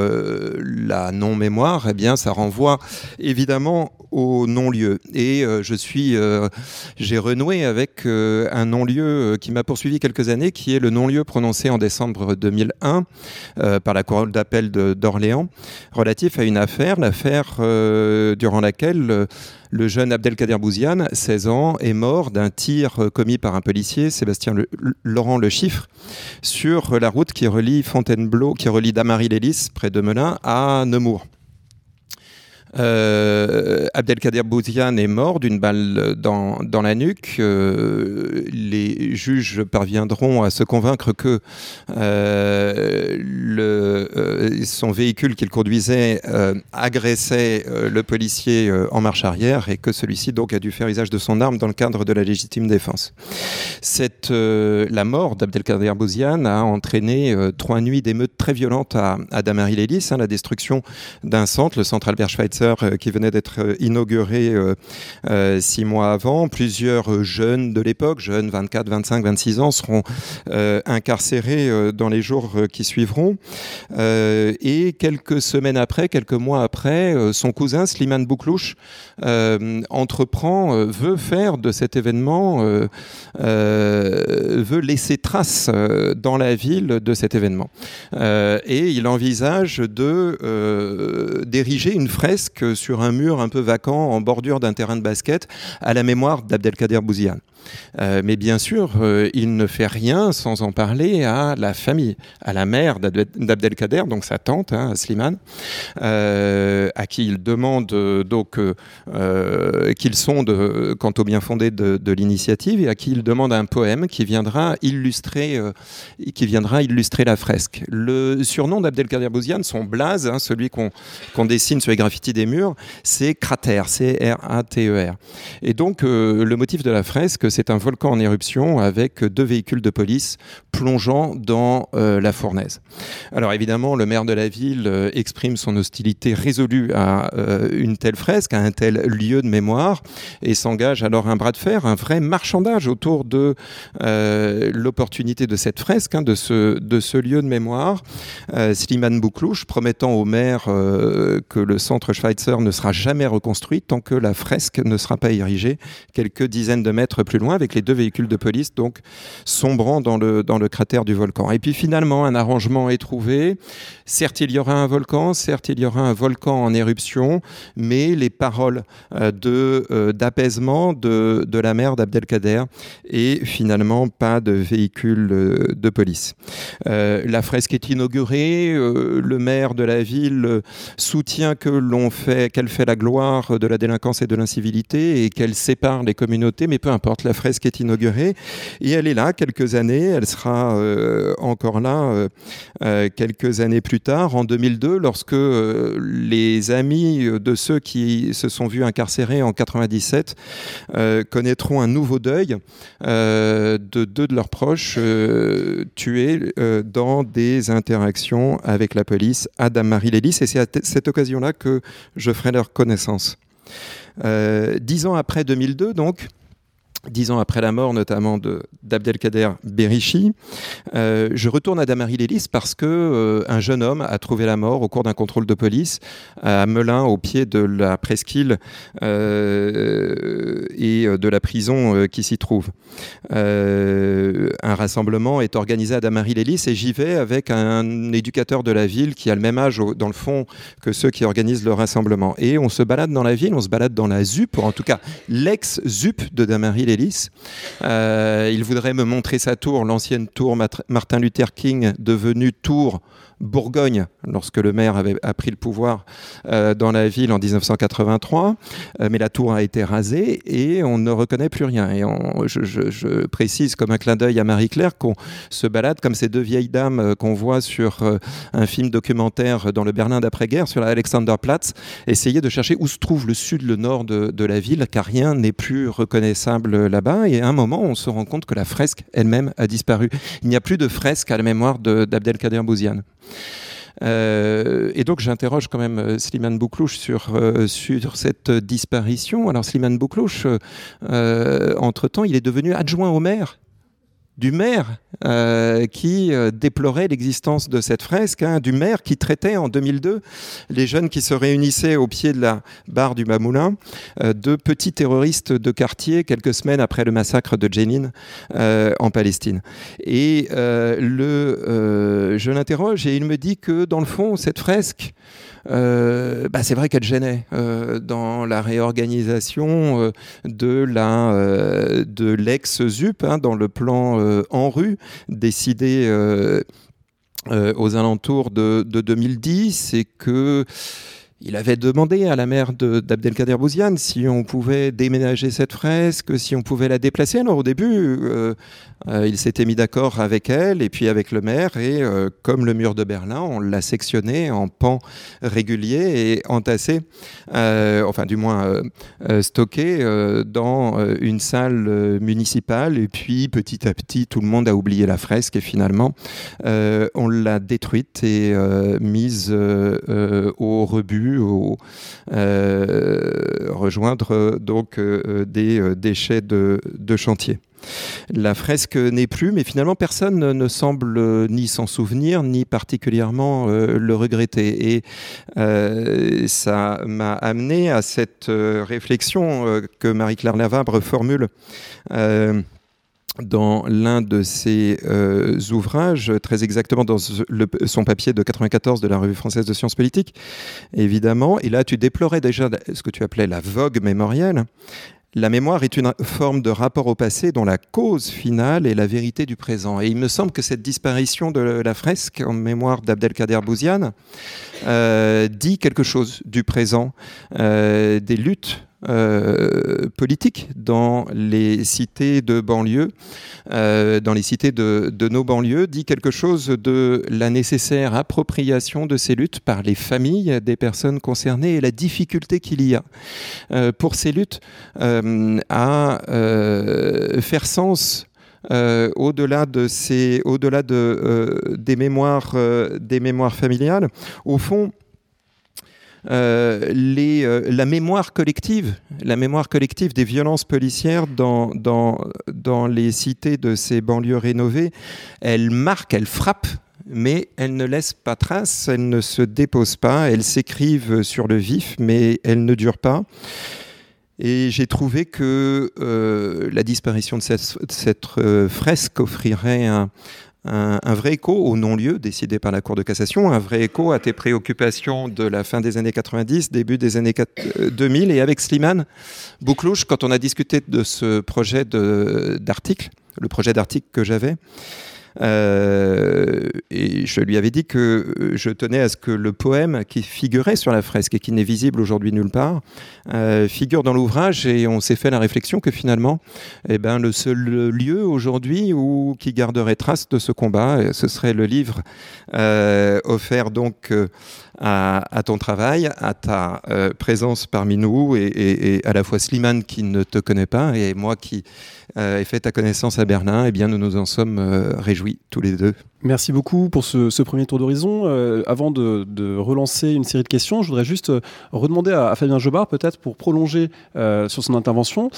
la non mémoire. Eh bien, ça renvoie évidemment au non-lieu. Et je suis, j'ai renoué avec un non-lieu qui m'a poursuivi quelques années, qui est le non-lieu prononcé en décembre 2001 euh, par la Cour d'appel d'Orléans relatif à une affaire, l'affaire euh, durant laquelle euh, le jeune Abdelkader Bouziane, 16 ans, est mort d'un tir commis par un policier, Sébastien Laurent Le Chiffre, sur la route qui relie Fontainebleau, qui relie Damary-Lélis, près de Melun, à Nemours. Euh, Abdelkader Bouziane est mort d'une balle dans, dans la nuque. Euh, les juges parviendront à se convaincre que euh, son véhicule qu'il conduisait agressait le policier en marche arrière et que celui-ci donc a dû faire usage de son arme dans le cadre de la légitime défense. La mort d'Abdelkader Bouziane a entraîné trois nuits d'émeutes très violentes à, à Damary-Lélis, hein, la destruction d'un centre, le centre Albert Schweitzer euh, qui venait d'être euh, inauguré euh, six mois avant. Plusieurs jeunes de l'époque, jeunes 24, 25, 26 ans, seront incarcérés dans les jours qui suivront. et quelques semaines après, quelques mois après, son cousin Slimane Bouklouche entreprend, veut faire de cet événement, veut laisser trace dans la ville de cet événement. et il envisage de d'ériger une fresque sur un mur un peu vacant en bordure d'un terrain de basket à la mémoire d'Abdelkader Bouziane. Euh, mais bien sûr, euh, il ne fait rien sans en parler à la famille, à la mère d'Abdelkader, donc sa tante, hein, Slimane, euh, à qui il demande donc qu'ils sonde quant au bien fondé de, l'initiative et à qui il demande un poème qui viendra illustrer, qui viendra illustrer la fresque. Le surnom d'Abdelkader Bouziane, son blaze, hein, celui qu'on dessine sur les graffitis des murs, c'est Cratère, C-R-A-T-E-R. E et donc le motif de la fresque, c'est un volcan en éruption avec deux véhicules de police plongeant dans la fournaise. Alors évidemment, le maire de la ville exprime son hostilité résolue à une telle fresque, à un tel lieu de mémoire, et s'engage alors un bras de fer, un vrai marchandage autour de l'opportunité de cette fresque, hein, de, ce, de ce lieu de mémoire. Slimane Bouklouche promettant au maire que le centre Schweitzer ne sera jamais reconstruit tant que la fresque ne sera pas érigée quelques dizaines de mètres plus loin avec les deux véhicules de police donc sombrant dans le, cratère du volcan. Et puis finalement, un arrangement est trouvé. Certes, il y aura un volcan, certes, il y aura un volcan en éruption, mais les paroles euh, de euh, d'apaisement de, de la maire d'Abdelkader et finalement pas de véhicule euh, de police. la fresque est inaugurée, le maire de la ville soutient que fait, qu'elle fait la gloire de la délinquance et de l'incivilité et qu'elle sépare les communautés, mais peu importe, la fresque est inaugurée et elle est là quelques années, elle sera euh, encore là euh, euh, quelques années plus tard, en 2002, lorsque les amis de ceux qui se sont vus incarcérés en 97 connaîtront un nouveau deuil de deux de leurs proches tués dans des interactions avec la police à Dame-Marie Lélis. Et c'est à cette occasion-là que je ferai leur connaissance. dix ans après 2002, donc, dix ans après la mort notamment d'Abdelkader Berichi, euh, je retourne à Damary Lélis parce que euh, un jeune homme a trouvé la mort au cours d'un contrôle de police à Melun, au pied de la presqu'île euh, et de la prison qui s'y trouve. un rassemblement est organisé à Damary Lélis et j'y vais avec un éducateur de la ville qui a le même âge dans le fond que ceux qui organisent le rassemblement. Et on se balade dans la ville, on se balade dans la ZUP, en tout cas l'ex-ZUP de Damary Lélis euh, il voudrait me montrer sa tour, l'ancienne tour Martin Luther King, devenue tour Bourgogne, lorsque le maire avait a pris le pouvoir euh, dans la ville en 1983, euh, mais la tour a été rasée et on ne reconnaît plus rien. Et je, précise comme un clin d'œil à Marie-Claire qu'on se balade comme ces deux vieilles dames euh, qu'on voit sur un film documentaire dans le Berlin d'après-guerre, sur Alexanderplatz, essayer de chercher où se trouve le sud, le nord de, de la ville, car rien n'est plus reconnaissable là-bas. Et à un moment, on se rend compte que la fresque elle-même a disparu. Il n'y a plus de fresque à la mémoire d'Abdelkader Bouziane. Euh, et donc j'interroge quand même euh, Slimane Bouklouche sur, euh, cette disparition. Alors Slimane Bouklouche, entre-temps, il est devenu adjoint au maire du maire euh, qui euh, déplorait l'existence de cette fresque, hein, du maire qui traitait en 2002 les jeunes qui se réunissaient au pied de la barre du Mamoulin euh, de petits terroristes de quartier quelques semaines après le massacre de Jenin en Palestine. Et le, je l'interroge et il me dit que dans le fond, cette fresque, euh, bah, c'est vrai qu'elle gênait euh, dans la réorganisation euh, de l'ex-ZUP, hein, dans le plan en rue décidé aux alentours de, de 2010, et que il avait demandé à la mère d'Abdelkader Bouziane si on pouvait déménager cette fresque, si on pouvait la déplacer. Alors au début, euh, euh, il s'était mis d'accord avec elle et puis avec le maire et euh, comme le mur de Berlin, on l'a sectionné en pans réguliers et entassé, enfin du moins stocké dans une salle municipale. Et puis petit à petit, tout le monde a oublié la fresque et finalement, on l'a détruite et mise au rebut euh, rejoindre donc euh, des euh, déchets de, chantier. La fresque n'est plus, mais finalement personne ne semble ni s'en souvenir, ni particulièrement le regretter. Et ça m'a amené à cette réflexion que Marie-Claire Lavabre formule dans l'un de ses euh, ouvrages, très exactement dans son papier de 94 de la Revue française de sciences politiques, évidemment. Et là, tu déplorais déjà ce que tu appelais la vogue mémorielle. La mémoire est une forme de rapport au passé dont la cause finale est la vérité du présent. Et il me semble que cette disparition de la fresque en mémoire d'Abdelkader Bouziane euh, dit quelque chose du présent, euh, des luttes politique dans les cités de banlieue, dans les cités de, nos banlieues, dit quelque chose de la nécessaire appropriation de ces luttes par les familles des personnes concernées et la difficulté qu'il y a pour ces luttes à faire sens euh, au-delà euh, des mémoires, euh, des mémoires familiales, au fond, les, la mémoire collective, la mémoire collective des violences policières dans, dans, dans les cités de ces banlieues rénovées, elle marque, elle frappe mais elle ne laisse pas trace, elle ne se dépose pas, elles s'écrivent sur le vif, mais elles ne durent pas. Et j'ai trouvé que euh, la disparition de cette, euh, fresque offrirait un, vrai écho au non-lieu décidé par la Cour de cassation, un vrai écho à tes préoccupations de la fin des années 90, début des années 2000. Euh, Et avec Slimane Bouclouche, quand on a discuté de ce projet d'article, le projet d'article que j'avais, euh, et je lui avais dit que euh, je tenais à ce que le poème qui figurait sur la fresque et qui n'est visible aujourd'hui nulle part euh, figure dans l'ouvrage et on s'est fait la réflexion que finalement eh ben, le seul lieu aujourd'hui où qui garderait trace de ce combat ce serait le livre offert donc à, ton travail, à ta présence parmi nous et, à la fois Slimane qui ne te connaît pas et moi qui euh, et fait ta connaissance à Berlin, eh bien, nous nous en sommes euh, réjouis tous les deux. Merci beaucoup pour ce, premier tour d'horizon. Euh, avant de, relancer une série de questions, je voudrais juste redemander à, Fabien Jobard, peut-être pour prolonger sur son intervention,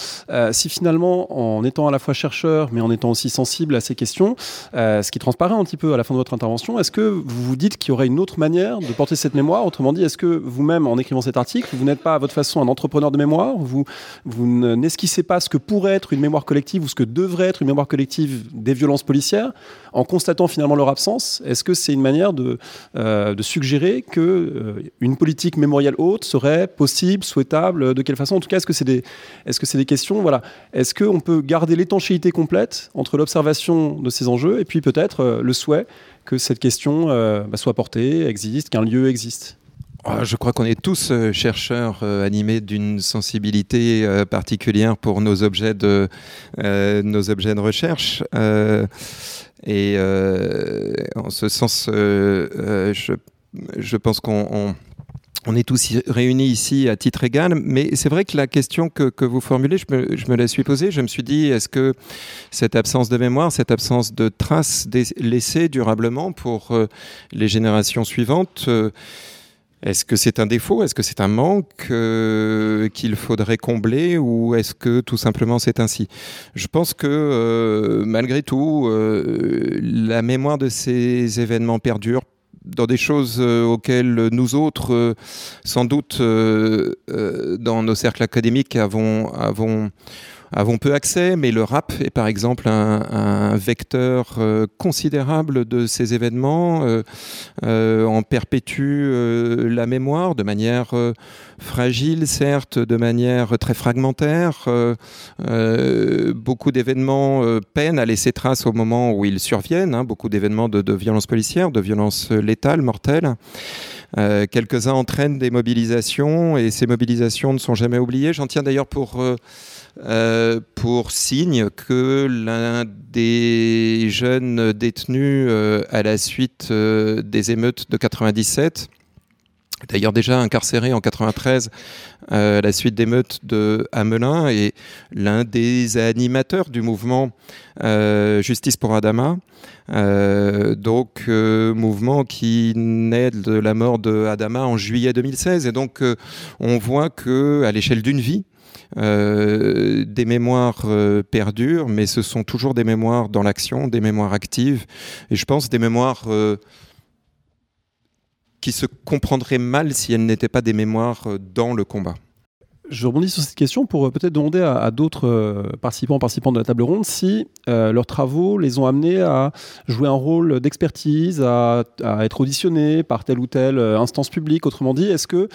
si finalement, en étant à la fois chercheur, mais en étant aussi sensible à ces questions, ce qui transparaît un petit peu à la fin de votre intervention, est-ce que vous vous dites qu'il y aurait une autre manière de porter cette mémoire? Autrement dit, est-ce que vous-même, en écrivant cet article, vous n'êtes pas à votre façon un entrepreneur de mémoire? Vous, vous n'esquissez pas ce que pourrait être une mémoire collective ou ce que devrait être une mémoire collective des violences policières, en constatant finalement leur absence, est-ce que c'est une manière de, euh, suggérer que euh, une politique mémorielle haute serait possible, souhaitable, de quelle façon? En tout cas, est-ce que c'est des, questions? Voilà, est-ce qu'on peut garder l'étanchéité complète entre l'observation de ces enjeux et puis peut-être euh, le souhait que cette question bah, soit portée, existe, qu'un lieu existe? Je crois qu'on est tous euh, chercheurs euh, animés d'une sensibilité euh, particulière pour nos objets de, nos objets de recherche. et en ce sens, je, je, pense qu'on on, est tous réunis ici à titre égal, mais c'est vrai que la question que, que vous formulez, je me, je me, la suis posée. Je me suis dit, est-ce que cette absence de mémoire, cette absence de traces laissées durablement pour les générations suivantes, est-ce que c'est un défaut? Est-ce que c'est un manque euh, qu'il faudrait combler Ou est-ce que tout simplement c'est ainsi? Je pense que euh, malgré tout, euh, la mémoire de ces événements perdure dans des choses auxquelles nous autres, sans doute, dans nos cercles académiques, avons, avons avons peu accès, mais le rap est par exemple un, vecteur euh, considérable de ces événements, euh, euh, en perpétue la mémoire de manière fragile, certes, de manière très fragmentaire. beaucoup d'événements peinent à laisser trace au moment où ils surviennent, hein, beaucoup d'événements de, violences policières, de violences létales, mortelles. Quelques-uns entraînent des mobilisations et ces mobilisations ne sont jamais oubliées. J'en tiens d'ailleurs pour euh, pour signe que l'un des jeunes détenus euh, à la suite euh, des émeutes de 97 d'ailleurs déjà incarcéré en 93 à la suite d'émeutes de Hamelin et l'un des animateurs du mouvement Justice pour Adama. donc mouvement qui naît de la mort de Adama en juillet 2016 et donc on voit que à l'échelle d'une vie euh, des mémoires euh, perdurent, mais ce sont toujours des mémoires dans l'action, des mémoires actives, et je pense des mémoires euh, qui se comprendraient mal si elles n'étaient pas des mémoires dans le combat. Je rebondis sur cette question pour euh, peut-être demander à, d'autres euh, participants, participants de la table ronde si euh, leurs travaux les ont amenés à jouer un rôle d'expertise, à, être auditionnés par telle ou telle instance publique. Autrement dit, est-ce que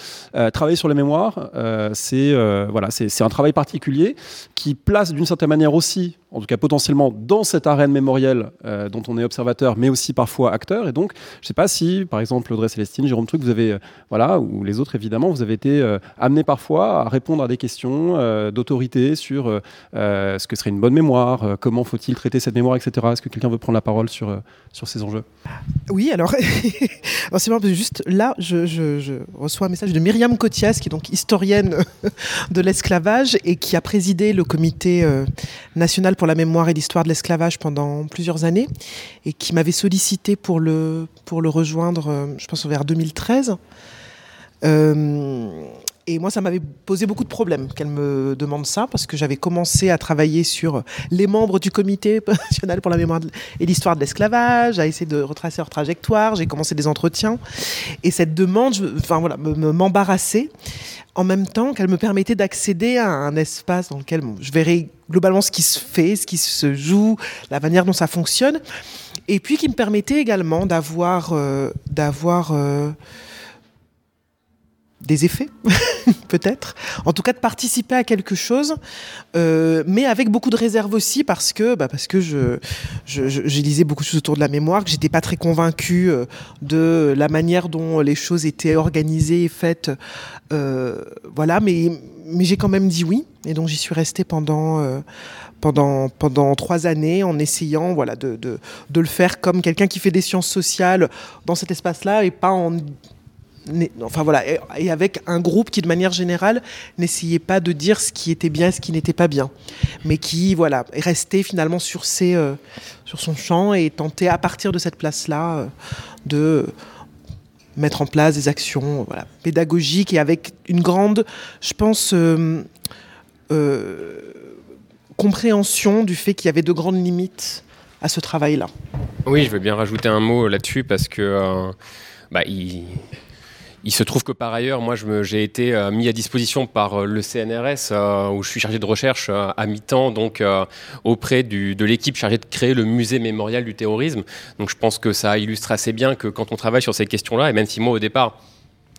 travailler sur les mémoires, c'est voilà, un travail particulier qui place d'une certaine manière aussi en tout cas potentiellement dans cette arène mémorielle dont on est observateur, mais aussi parfois acteur. Et donc, je ne sais pas si, par exemple, Audrey Célestine, Jérôme Truc, vous avez, voilà, ou les autres évidemment, vous avez été amenés parfois à répondre à des questions d'autorité sur ce que serait une bonne mémoire, comment faut-il traiter cette mémoire, etc. Est-ce que quelqu'un veut prendre la parole sur, sur ces enjeux? Oui, alors, c'est marrant, juste là, je, reçois un message de Myriam Cotias, qui est donc historienne de l'esclavage et qui a présidé le comité national pour la mémoire et l'histoire de l'esclavage pendant plusieurs années et qui m'avait sollicité pour le, pour le rejoindre, euh, je pense, vers 2013. Euh, et moi, ça m'avait posé beaucoup de problèmes qu'elle me demande ça, parce que j'avais commencé à travailler sur les membres du comité national pour la mémoire et l'histoire de l'esclavage, à essayer de retracer leur trajectoire, j'ai commencé des entretiens. Et cette demande, enfin voilà, m'embarrassait en même temps qu'elle me permettait d'accéder à un espace dans lequel je verrais globalement ce qui se fait, ce qui se joue, la manière dont ça fonctionne, et puis qui me permettait également d'avoir euh, euh, des effets, peut-être. En tout cas, de participer à quelque chose, euh, mais avec beaucoup de réserve aussi, parce que, bah, parce que je, lisé beaucoup de choses autour de la mémoire, que j'étais pas très convaincue euh, de la manière dont les choses étaient organisées et faites. Euh, voilà, mais, mais j'ai quand même dit oui, et donc j'y suis restée pendant. Pendant, pendant trois années en essayant voilà, de, de, de le faire comme quelqu'un qui fait des sciences sociales dans cet espace-là et pas en enfin voilà, et avec un groupe qui de manière générale n'essayait pas de dire ce qui était bien ce qui n'était pas bien, mais qui voilà est resté finalement sur ses, euh, sur son champ et tentait à partir de cette place-là euh, de mettre en place des actions voilà, pédagogiques et avec une grande, je pense, euh, compréhension du fait qu'il y avait de grandes limites à ce travail-là. Oui, je veux bien rajouter un mot là-dessus parce que bah, il il se trouve que par ailleurs, moi, j'ai été euh, mis à disposition par euh, le CNRS, euh, où je suis chargé de recherche à mi-temps, donc auprès de l'équipe chargée de créer le musée mémorial du terrorisme. Donc je pense que ça illustre assez bien que quand on travaille sur ces questions-là, et même si moi au départ,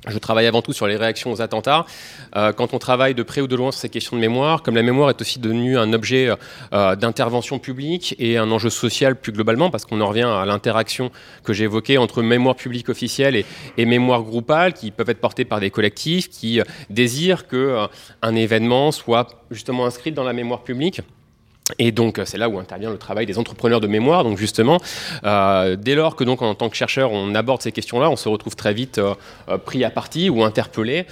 je travaille avant tout sur les réactions aux attentats. Euh, quand on travaille de près ou de loin sur ces questions de mémoire, comme la mémoire est aussi devenue un objet euh, d'intervention publique et un enjeu social plus globalement, parce qu'on en revient à l'interaction que j'ai évoquée entre mémoire publique officielle et, mémoire groupale, qui peuvent être portées par des collectifs qui euh, désirent que événement soit justement inscrit dans la mémoire publique. Et donc c'est là où intervient le travail des entrepreneurs de mémoire. Donc justement, euh, dès lors que donc en tant que chercheur on aborde ces questions-là, on se retrouve très vite euh, euh, pris à partie ou interpellé.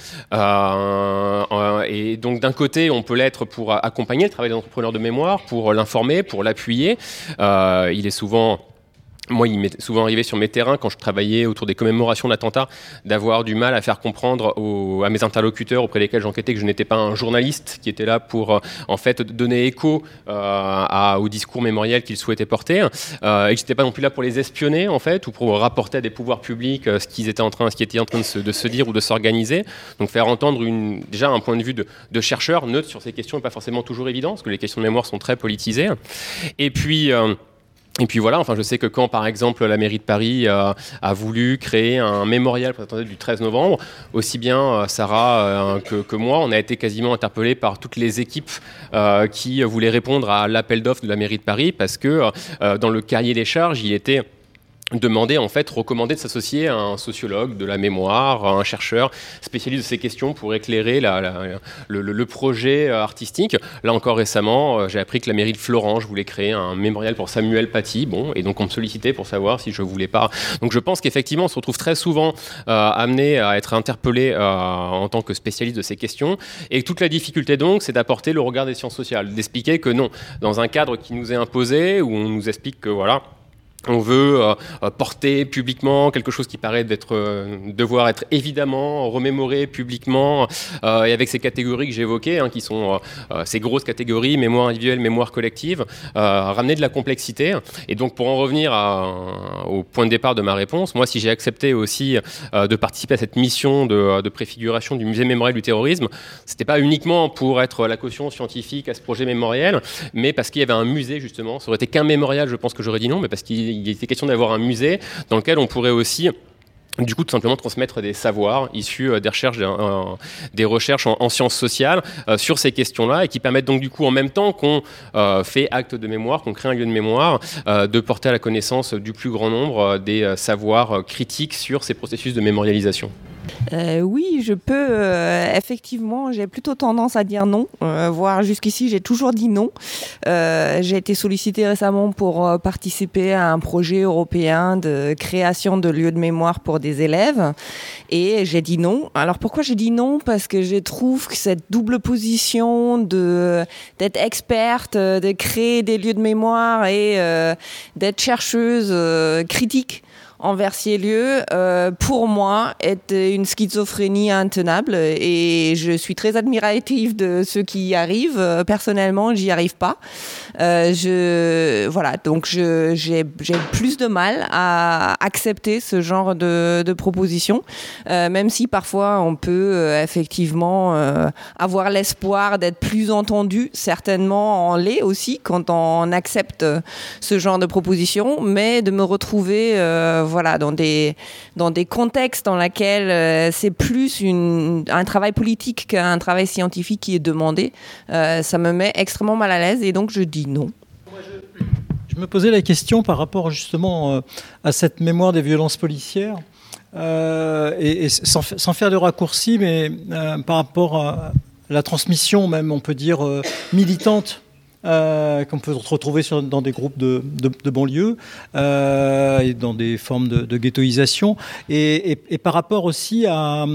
et donc d'un côté, on peut l'être pour accompagner le travail des entrepreneurs de mémoire, pour l'informer, pour l'appuyer. il est souvent moi, il m'est souvent arrivé sur mes terrains, quand je travaillais autour des commémorations d'attentats, d'avoir du mal à faire comprendre à mes interlocuteurs auprès desquels j'enquêtais que je n'étais pas un journaliste qui était là pour euh, en fait donner écho euh, au discours mémoriel qu'ils souhaitaient porter, euh, et que j'étais pas non plus là pour les espionner en fait ou pour rapporter à des pouvoirs publics ce qu'ils étaient en train, ce qui était en train de se, dire ou de s'organiser. Donc faire entendre déjà un point de vue de, de chercheur neutre sur ces questions n'est pas forcément toujours évident, parce que les questions de mémoire sont très politisées. Et puis et puis voilà, enfin, je sais que quand, par exemple, la mairie de Paris euh, a voulu créer un mémorial pour du 13 novembre, aussi bien euh, Sarah euh, que, moi, on a été quasiment interpellés par toutes les équipes qui voulaient répondre à l'appel d'offres de la mairie de Paris, parce que dans le cahier des charges, il était demander en fait recommander de s'associer à un sociologue de la mémoire, à un chercheur spécialiste de ces questions pour éclairer la, le, projet euh, artistique. Là encore récemment, euh, j'ai appris que la mairie de Florange voulait créer un mémorial pour Samuel Paty. Bon, et donc on me sollicitait pour savoir si je voulais pas. Donc je pense qu'effectivement, on se retrouve très souvent euh, amené à être interpellé en tant que spécialiste de ces questions. Et toute la difficulté donc, c'est d'apporter le regard des sciences sociales, d'expliquer que non, dans un cadre qui nous est imposé, où on nous explique que voilà on veut euh, euh, porter publiquement quelque chose qui paraît euh, devoir être évidemment remémoré publiquement et avec ces catégories que j'évoquais hein, qui sont ces grosses catégories mémoire individuelle mémoire collective ramener de la complexité. Et donc pour en revenir au point de départ de ma réponse moi si j'ai accepté aussi de participer à cette mission de, préfiguration du musée mémorial du terrorisme c'était pas uniquement pour être la caution scientifique à ce projet mémoriel mais parce qu'il y avait un musée justement. Ça aurait été qu'un mémorial je pense que j'aurais dit non mais parce qu'il il était question d'avoir un musée dans lequel on pourrait aussi du coup tout simplement transmettre des savoirs issus euh, des recherches, en, sciences sociales euh, sur ces questions-là et qui permettent donc du coup en même temps qu'on euh, fait acte de mémoire, qu'on crée un lieu de mémoire, de porter à la connaissance du plus grand nombre des savoirs critiques sur ces processus de mémorialisation. Euh, oui, je peux. Euh, effectivement, j'ai plutôt tendance à dire non. Euh, voire jusqu'ici, j'ai toujours dit non. j'ai été sollicitée récemment pour participer à un projet européen de création de lieux de mémoire pour des élèves. Et j'ai dit non. Alors pourquoi j'ai dit non? Parce que je trouve que cette double position de d'être experte, de créer des lieux de mémoire et d'être chercheuse critique envers ces lieux, euh, pour moi, est une schizophrénie intenable. Et je suis très admirative de ceux qui y arrivent. Euh, personnellement, j'y arrive pas. Euh, je, voilà, donc j'ai plus de mal à accepter ce genre de, proposition, même si parfois on peut effectivement avoir l'espoir d'être plus entendu. Certainement, on l'est aussi quand on accepte ce genre de proposition, mais de me retrouver voilà, dans, des, dans des contextes dans lesquels euh, c'est plus un travail politique qu'un travail scientifique qui est demandé, euh, ça me met extrêmement mal à l'aise et donc je dis non. Je me posais la question par rapport justement euh, à cette mémoire des violences policières. et, sans, sans, faire de raccourci, mais par rapport à la transmission même, on peut dire, militante euh, qu'on peut retrouver dans des groupes de, de, euh, et dans des formes de, ghettoisation. Et, par rapport aussi à,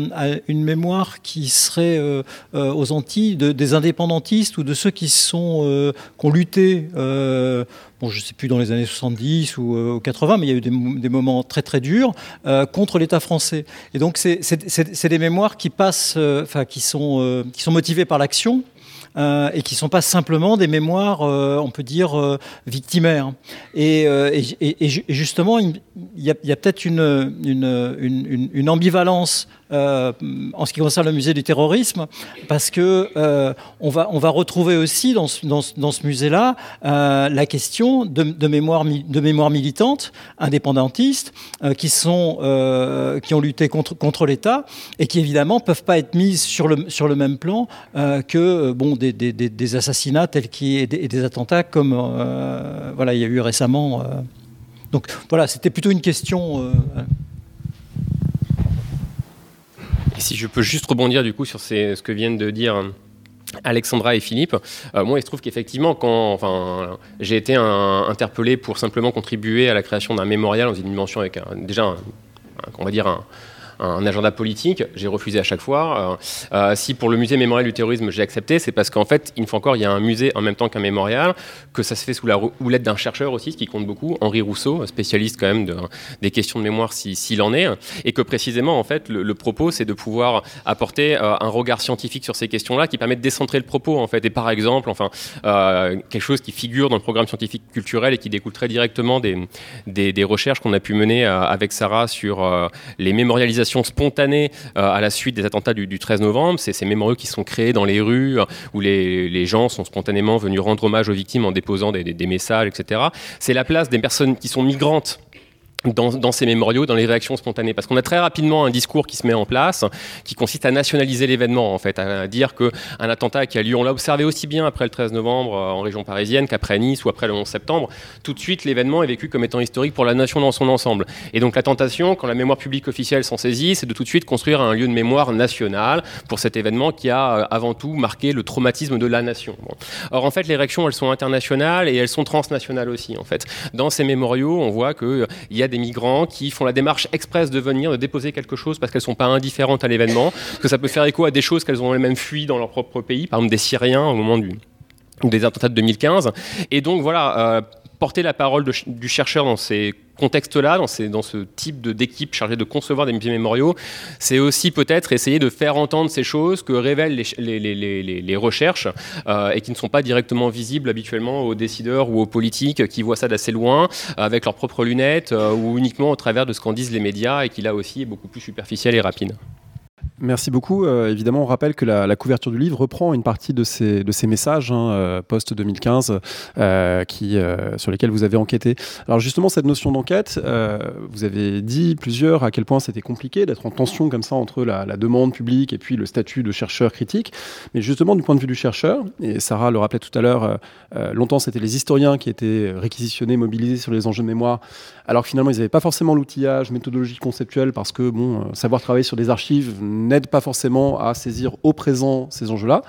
une mémoire qui serait euh, euh aux Antilles de, des indépendantistes ou de ceux qui sont euh, qui ont lutté. Euh, bon, je ne sais plus dans les années 70 ou 80, mais il y a eu des, moments très très durs contre l'État français. Et donc c'est des mémoires qui passent, enfin qui sont motivées par l'action euh, et qui ne sont pas simplement des mémoires, euh, on peut dire, euh, victimaires. Et, euh, et, et, et, justement, il y a, a peut-être une, une, une, une, ambivalence en ce qui concerne le musée du terrorisme, parce que euh, on, va, on va retrouver aussi dans ce, dans ce, musée-là euh, la question de, de, mémoire, de mémoire militante, indépendantiste, euh, qui, sont, euh, qui ont lutté contre, contre l'État et qui évidemment peuvent pas être mises sur le, sur le même plan euh, que bon, des, des, des, assassinats tels qui, et, des, et des attentats comme voilà, il y a eu récemment. donc voilà, c'était plutôt une question. Si je peux juste rebondir du coup sur ce que viennent de dire euh, Alexandra et Philippe, euh, moi il se trouve qu'effectivement quand enfin, j'ai été interpellé pour simplement contribuer à la création d'un mémorial dans une dimension avec déjà un, on va dire un, un agenda politique, j'ai refusé à chaque fois. Euh, euh, si pour le musée mémorial du terrorisme j'ai accepté, c'est parce qu'en fait, une fois encore, il y a un musée en même temps qu'un mémorial, que ça se fait sous la houlette d'un chercheur aussi, ce qui compte beaucoup, Henri Rousseau, spécialiste quand même de, des questions de mémoire s'il si, en est, et que précisément, en fait, le, propos, c'est de pouvoir apporter euh, un regard scientifique sur ces questions-là qui permet de décentrer le propos, en fait. Et par exemple, enfin, quelque chose qui figure dans le programme scientifique culturel et qui découle très directement des, des, recherches qu'on a pu mener avec Sarah sur les mémorialisations spontanée euh, à la suite des attentats du, du 13 novembre. C'est ces mémoriaux qui sont créés dans les rues où les, gens sont spontanément venus rendre hommage aux victimes en déposant des messages, etc. C'est la place des personnes qui sont migrantes dans, ces mémoriaux, dans les réactions spontanées. Parce qu'on a très rapidement un discours qui se met en place, qui consiste à nationaliser l'événement, en fait, à dire qu'un attentat qui a lieu, on l'a observé aussi bien après le 13 novembre euh, en région parisienne qu'après Nice ou après le 11 septembre, tout de suite l'événement est vécu comme étant historique pour la nation dans son ensemble. Et donc la tentation, quand la mémoire publique officielle s'en saisit, c'est de tout de suite construire un lieu de mémoire national pour cet événement qui a euh, avant tout marqué le traumatisme de la nation. Or en fait, les réactions, elles sont internationales et elles sont transnationales aussi, en fait. Dans ces mémoriaux, on voit qu'il euh, y a migrants qui font la démarche express de venir, de déposer quelque chose parce qu'elles ne sont pas indifférentes à l'événement, que ça peut faire écho à des choses qu'elles ont elles-mêmes fui dans leur propre pays, par exemple des Syriens au moment des attentats de 2015. Et donc voilà, euh, porter la parole de, du chercheur dans ces contexte-là, dans, dans, ce type d'équipe chargée de concevoir des mémoriaux, c'est aussi peut-être essayer de faire entendre ces choses que révèlent les, les, les, les recherches euh, et qui ne sont pas directement visibles habituellement aux décideurs ou aux politiques qui voient ça d'assez loin avec leurs propres lunettes euh, ou uniquement au travers de ce qu'en disent les médias et qui là aussi est beaucoup plus superficiel et rapide. Merci beaucoup. Euh, évidemment, on rappelle que la, couverture du livre reprend une partie de ces, messages hein, euh, post-2015 euh, sur lesquels vous avez enquêté. Alors justement, cette notion d'enquête, vous avez dit plusieurs à quel point c'était compliqué d'être en tension comme ça entre la, demande publique et puis le statut de chercheur critique. Mais justement, du point de vue du chercheur, et Sarah le rappelait tout à l'heure, longtemps c'était les historiens qui étaient réquisitionnés, mobilisés sur les enjeux de mémoire, alors que finalement ils n'avaient pas forcément l'outillage, méthodologie conceptuelle, parce que bon, savoir travailler sur des archives n'aide pas forcément à saisir au présent ces enjeux-là.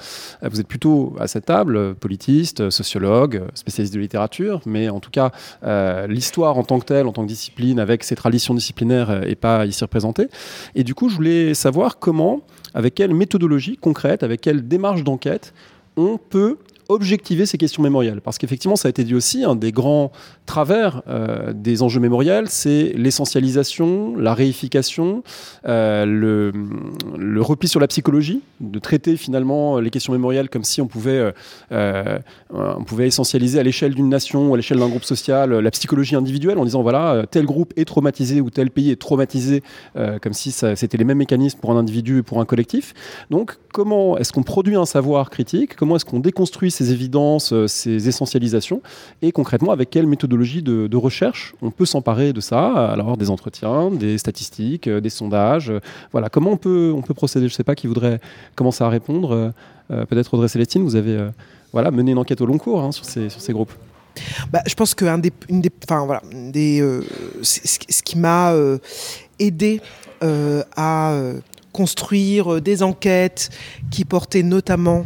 Euh, vous êtes plutôt à cette table, politiste, sociologue, spécialiste de littérature, mais en tout cas, euh, l'histoire en tant que telle, en tant que discipline, avec ses traditions disciplinaires, n'est pas ici représentée. Et du coup, je voulais savoir comment, avec quelle méthodologie concrète, avec quelle démarche d'enquête, on peut objectiver ces questions mémorielles. Parce qu'effectivement, ça a été dit aussi, un des grands travers euh, des enjeux mémoriels, c'est l'essentialisation, la réification, euh, le, repli sur la psychologie, de traiter finalement les questions mémorielles comme si on pouvait, euh, on pouvait essentialiser à l'échelle d'une nation ou à l'échelle d'un groupe social la psychologie individuelle en disant voilà, tel groupe est traumatisé ou tel pays est traumatisé, comme si c'était les mêmes mécanismes pour un individu et pour un collectif. Donc, comment est-ce qu'on produit un savoir critique? Comment est-ce qu'on déconstruit ces évidences, ces essentialisations Et concrètement, avec quelle méthodologie de, recherche, on peut s'emparer de ça, alors des entretiens, des statistiques, euh, des sondages. Euh, voilà, comment on peut, on peut procéder? Je ne sais pas qui voudrait commencer à répondre. Euh, peut-être Audrey Célestine, vous avez voilà, mené une enquête au long cours hein, sur, ces, sur ces groupes. Bah, je pense que des, voilà, ce qui m'a aidé à construire des enquêtes qui portaient notamment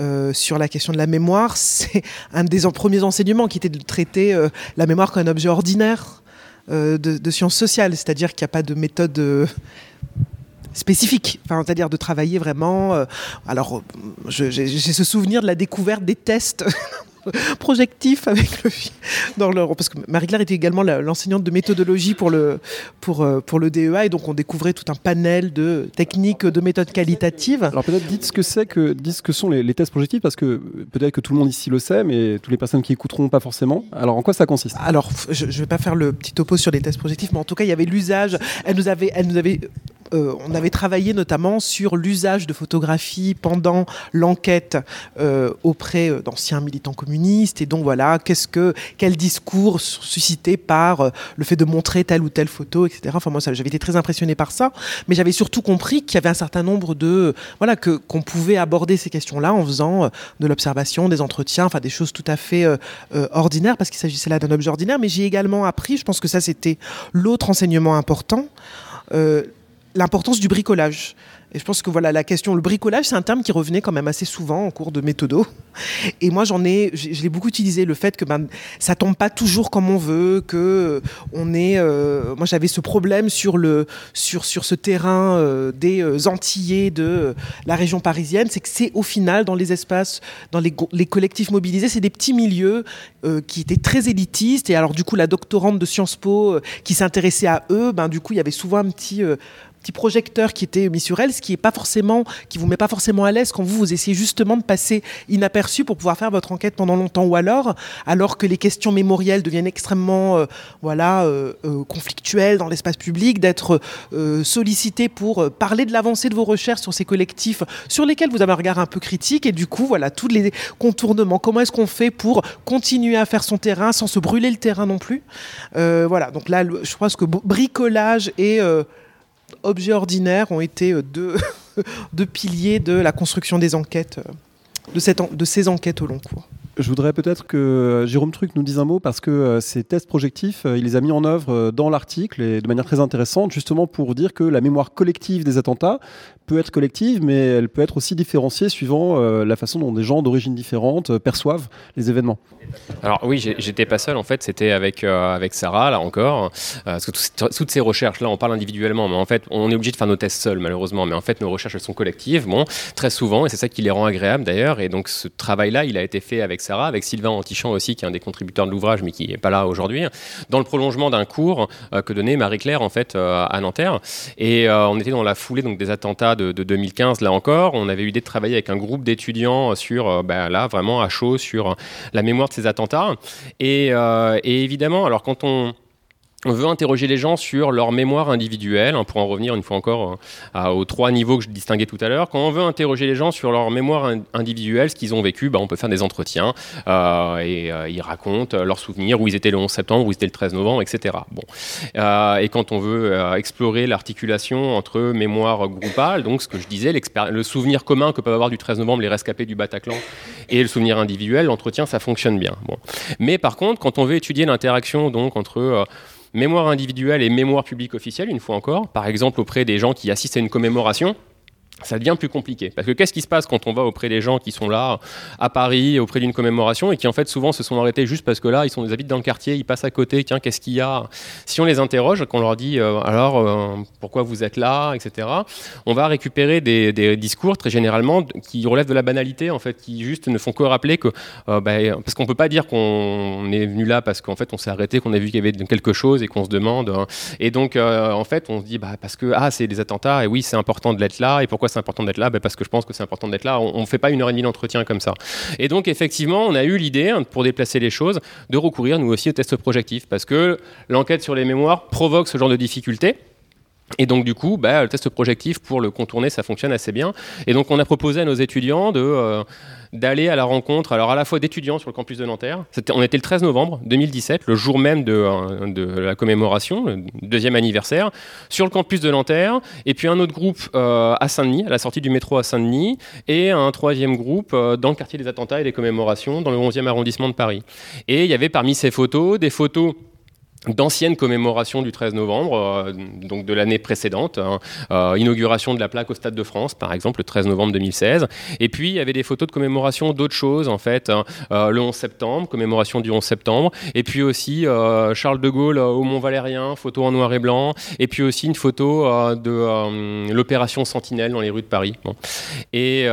euh, sur la question de la mémoire, c'est un des premiers enseignements qui était de traiter euh, la mémoire comme un objet ordinaire euh, de, sciences sociales, c'est-à-dire qu'il n'y a pas de méthode spécifique, enfin, c'est-à-dire de travailler vraiment. alors, j'ai ce souvenir de la découverte des tests projectif avec le dans le parce que Marie-Claire était également l'enseignante de méthodologie pour le pour euh, pour le DEA et donc on découvrait tout un panel de techniques de méthodes qualitatives. Alors peut-être dites ce que c'est que dites ce que sont les, tests projectifs parce que peut-être que tout le monde ici le sait mais toutes les personnes qui écouteront pas forcément. Alors en quoi ça consiste? Alors je, ne vais pas faire le petit topo sur les tests projectifs mais en tout cas il y avait l'usage. Elle nous avait elle nous avait euh, on avait travaillé notamment sur l'usage de photographie pendant l'enquête euh, auprès d'anciens militants communistes. Et donc voilà, qu'est-ce que, quel discours suscité par le fait de montrer telle ou telle photo, etc. Enfin moi, j'avais été très impressionné par ça, mais j'avais surtout compris qu'il y avait un certain nombre de voilà que qu'on pouvait aborder ces questions-là en faisant de l'observation, des entretiens, enfin des choses tout à fait ordinaires parce qu'il s'agissait là d'un objet ordinaire. Mais j'ai également appris, je pense que ça c'était l'autre enseignement important l'importance du bricolage. Et je pense que voilà, la question, le bricolage, c'est un terme qui revenait quand même assez souvent en cours de méthodo. Et moi, j'en ai, je l'ai beaucoup utilisé, le fait que ben, ça tombe pas toujours comme on veut, que on est, euh, moi j'avais ce problème sur le, sur, sur ce terrain euh, des euh, Antillais de la région parisienne, c'est que c'est au final dans les espaces, dans les, les collectifs mobilisés, c'est des petits milieux qui étaient très élitistes. Et alors du coup, la doctorante de Sciences Po qui s'intéressait à eux, ben du coup, il y avait souvent un petit petit projecteur qui était mis sur elle, ce qui est pas forcément, qui vous met pas forcément à l'aise quand vous, vous essayez justement de passer inaperçu pour pouvoir faire votre enquête pendant longtemps, ou alors, alors que les questions mémorielles deviennent extrêmement, euh, voilà, euh, euh, conflictuelles dans l'espace public, d'être sollicité pour parler de l'avancée de vos recherches sur ces collectifs sur lesquels vous avez un regard un peu critique, et du coup, voilà, tous les contournements. Comment est-ce qu'on fait pour continuer à faire son terrain sans se brûler le terrain non plus? Voilà. Donc là, je pense que bricolage et objets ordinaires ont été euh, deux, piliers de la construction des enquêtes, euh, de, cette, de ces enquêtes au long cours. Je voudrais peut-être que euh, Jérôme Truc nous dise un mot parce que ces tests projectifs, il les a mis en œuvre dans l'article et de manière très intéressante, justement pour dire que la mémoire collective des attentats peut être collective, mais elle peut être aussi différenciée suivant la façon dont des gens d'origine différente perçoivent les événements. Alors oui, j'étais pas seul en fait, c'était avec euh, avec Sarah là encore, euh, parce que toutes ces recherches là, on parle individuellement, mais en fait, on est obligé de faire nos tests seuls malheureusement, mais en fait, nos recherches elles sont collectives, bon, très souvent, et c'est ça qui les rend agréables d'ailleurs, et donc ce travail là, il a été fait avec avec Sylvain Antichamp aussi, qui est un des contributeurs de l'ouvrage, mais qui est pas là aujourd'hui, dans le prolongement d'un cours euh, que donnait Marie-Claire en fait à Nanterre, et on était dans la foulée donc des attentats de, 2015 là encore, on avait eu l'idée de travailler avec un groupe d'étudiants sur, ben, là vraiment à chaud sur la mémoire de ces attentats. Euh, et, évidemment, alors quand on on veut interroger les gens sur leur mémoire individuelle, hein, pour en revenir une fois encore euh, aux trois niveaux que je distinguais tout à l'heure. Quand on veut interroger les gens sur leur mémoire individuelle, ce qu'ils ont vécu, bah, on peut faire des entretiens euh, et euh, ils racontent leurs souvenirs, où ils étaient le 11 septembre, où ils étaient le 13 novembre, etc. Bon. et quand on veut explorer l'articulation entre mémoire groupale, donc ce que je disais, le souvenir commun que peuvent avoir du 13 novembre les rescapés du Bataclan et le souvenir individuel, l'entretien, ça fonctionne bien. Bon. Mais par contre, quand on veut étudier l'interaction donc entre mémoire individuelle et mémoire publique officielle, une fois encore, par exemple auprès des gens qui assistent à une commémoration, ça devient plus compliqué. Parce que qu'est-ce qui se passe quand on va auprès des gens qui sont là, à Paris, auprès d'une commémoration, et qui en fait souvent se sont arrêtés juste parce que là, ils sont, habitent dans le quartier, ils passent à côté, tiens, qu'est-ce qu'il y a? Si on les interroge, qu'on leur dit, euh, alors, euh, pourquoi vous êtes là, etc., on va récupérer des, discours, très généralement, qui relèvent de la banalité, en fait, qui juste ne font que rappeler que, euh, bah, parce qu'on peut pas dire qu'on est venu là parce qu'en fait, on s'est arrêté, qu'on a vu qu'il y avait quelque chose et qu'on se demande. Hein. et donc, en fait, on se dit, bah, parce que, ah, c'est des attentats, et oui, c'est important de l'être là, et pourquoi c'est important d'être là? Ben, Parce que je pense que c'est important d'être là. On ne fait pas une heure et demie d'entretien comme ça. Et donc, effectivement, on a eu l'idée, hein, pour déplacer les choses, de recourir, nous aussi, au test projectif. Parce que l'enquête sur les mémoires provoque ce genre de difficultés. Et donc du coup, bah, le test projectif pour le contourner, ça fonctionne assez bien. Et donc on a proposé à nos étudiants de euh, d'aller à la rencontre, alors à la fois d'étudiants sur le campus de Nanterre. on était le 13 novembre 2017, le jour même de, euh, de, la commémoration, le deuxième anniversaire, sur le campus de Nanterre. Et puis un autre groupe euh, à Saint-Denis, à la sortie du métro à Saint-Denis, et un troisième groupe dans le quartier des attentats et des commémorations, dans le 11e arrondissement de Paris. Et il y avait parmi ces photos des photos d'anciennes commémorations du 13 novembre, euh, donc de l'année précédente, hein. euh, inauguration de la plaque au Stade de France, par exemple, le 13 novembre 2016. Et puis, il y avait des photos de commémoration d'autres choses, en fait, hein. euh, le 11 septembre, commémoration du 11 septembre, et puis aussi Charles de Gaulle au Mont Valérien, photo en noir et blanc, et puis aussi une photo de l'opération Sentinelle dans les rues de Paris. Et,